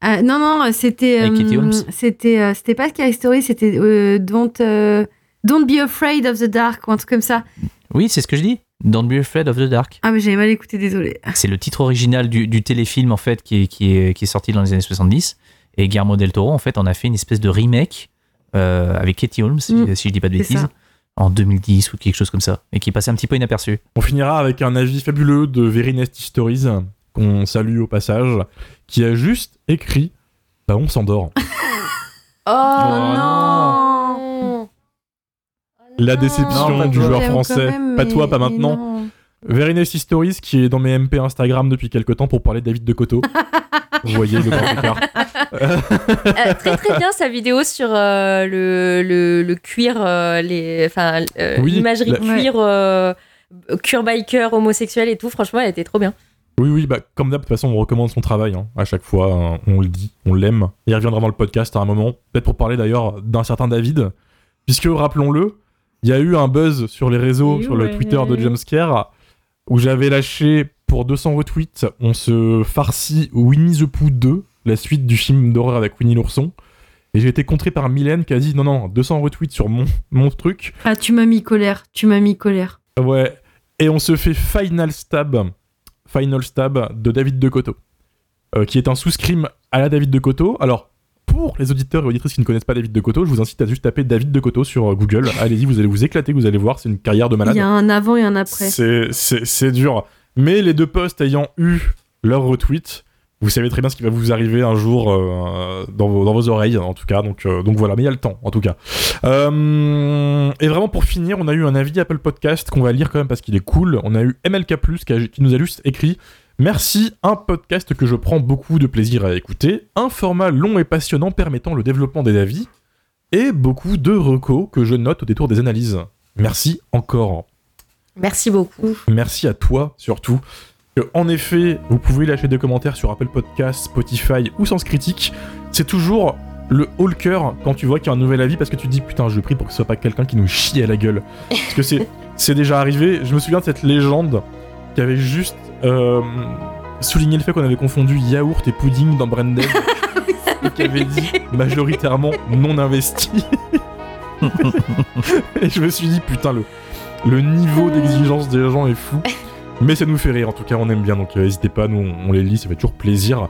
ah, non, non, c'était. Avec Katie euh, Holmes. C'était euh, c'était pas Scary Story, c'était euh, Don't, euh, Don't Be Afraid of the Dark ou un truc comme ça. Oui, c'est ce que je dis. Don't Be Afraid of the Dark. Ah, mais j'avais mal écouté, désolé. C'est le titre original du, du téléfilm en fait qui est, qui, est, qui est sorti dans les années 70. Et Guillermo del Toro en fait en a fait une espèce de remake euh, avec Katie Holmes, si, Mm, si je dis pas de bêtises, ça. En 2010 ou quelque chose comme ça, et qui est passé un petit peu inaperçu. On finira avec un avis fabuleux de Very Nasty Stories, qu'on salue au passage, qui a juste écrit Bah, on s'endort. Oh, non La déception Non, du joueur français. Pas toi, pas maintenant. non. Very Nasty Stories, qui est dans mes MP Instagram depuis quelques temps pour parler de David de Coteau. Vous voyez le grand écart. Euh, très très bien sa vidéo sur euh, le, le, le cuir, euh, les, enfin euh, Oui, l'imagerie la- cuir, euh, cuir biker, homosexuel et tout. Franchement, elle était trop bien. Oui, oui, bah, comme d'hab, de toute façon, on recommande son travail. hein. À chaque fois, hein, on le dit, on l'aime. Et il reviendra dans le podcast à un moment. Peut-être pour parler d'ailleurs d'un certain David. Puisque, rappelons-le, il y a eu un buzz sur les réseaux, sur le ouais. Twitter de Jumpscare, où j'avais lâché pour 200 retweets, on se farcit Winnie the Pooh 2, la suite du film d'horreur avec Winnie l'ourson. Et j'ai été contré par Mylène qui a dit non, non, 200 retweets sur mon, mon truc. Ah, tu m'as mis colère. Tu m'as mis colère. Ouais. Et on se fait Final Stab, Final Stab de David de Coteau, euh, qui est un sous-scream à la David de Coteau. Alors, pour les auditeurs et auditrices qui ne connaissent pas David de Coteau, je vous incite à juste taper David de Coteau sur euh, Google. Allez-y, vous allez vous éclater, vous allez voir, c'est une carrière de malade. Il y a un avant et un après. C'est- dur. Mais les deux posts ayant eu leur retweet, vous savez très bien ce qui va vous arriver un jour euh, dans, vos, dans vos oreilles, en tout cas. Donc, euh, donc voilà, mais il y a le temps, en tout cas. Euh, et vraiment, pour finir, on a eu un avis Apple Podcast qu'on va lire quand même parce qu'il est cool. On a eu MLK, qui, a- qui nous a juste écrit. Merci, un podcast que je prends beaucoup de plaisir à écouter, un format long et passionnant permettant le développement des avis, et beaucoup de recos que je note au détour des analyses. Merci encore. Merci beaucoup. Merci à toi surtout. Que, en effet, vous pouvez lâcher des commentaires sur Apple Podcasts, Spotify ou Sens Critique. C'est toujours le haut le cœur quand tu vois qu'il y a un nouvel avis parce que tu te dis putain, je prie pour que ce soit pas quelqu'un qui nous chie à la gueule. Parce que c'est déjà arrivé. Je me souviens de cette légende qui avait juste euh, souligné le fait qu'on avait confondu yaourt et pudding dans Branded et qui avait dit majoritairement non investi. et je me suis dit putain, le, le niveau d'exigence des gens est fou. Mais ça nous fait rire, en tout cas on aime bien, donc euh, n'hésitez pas, nous on, on les lit, ça fait toujours plaisir.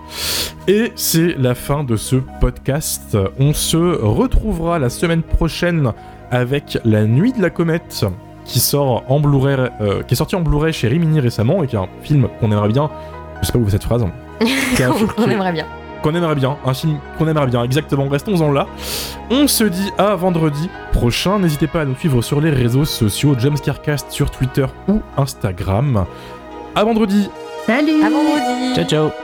Et c'est la fin de ce podcast. On se retrouvera la semaine prochaine avec La Nuit de la Comète, qui sort en Blu-ray, euh, qui est sorti en Blu-ray chez Rimini récemment, et qui est un film qu'on aimerait bien. Je sais pas où cette phrase. Qui est un film On qui est- aimerait bien. qu'on aimerait bien, un film qu'on aimerait bien, exactement, restons-en là. On se dit à vendredi prochain, n'hésitez pas à nous suivre sur les réseaux sociaux, Jumpscarecast sur Twitter ou Instagram. À vendredi Salut À vendredi. Ciao ciao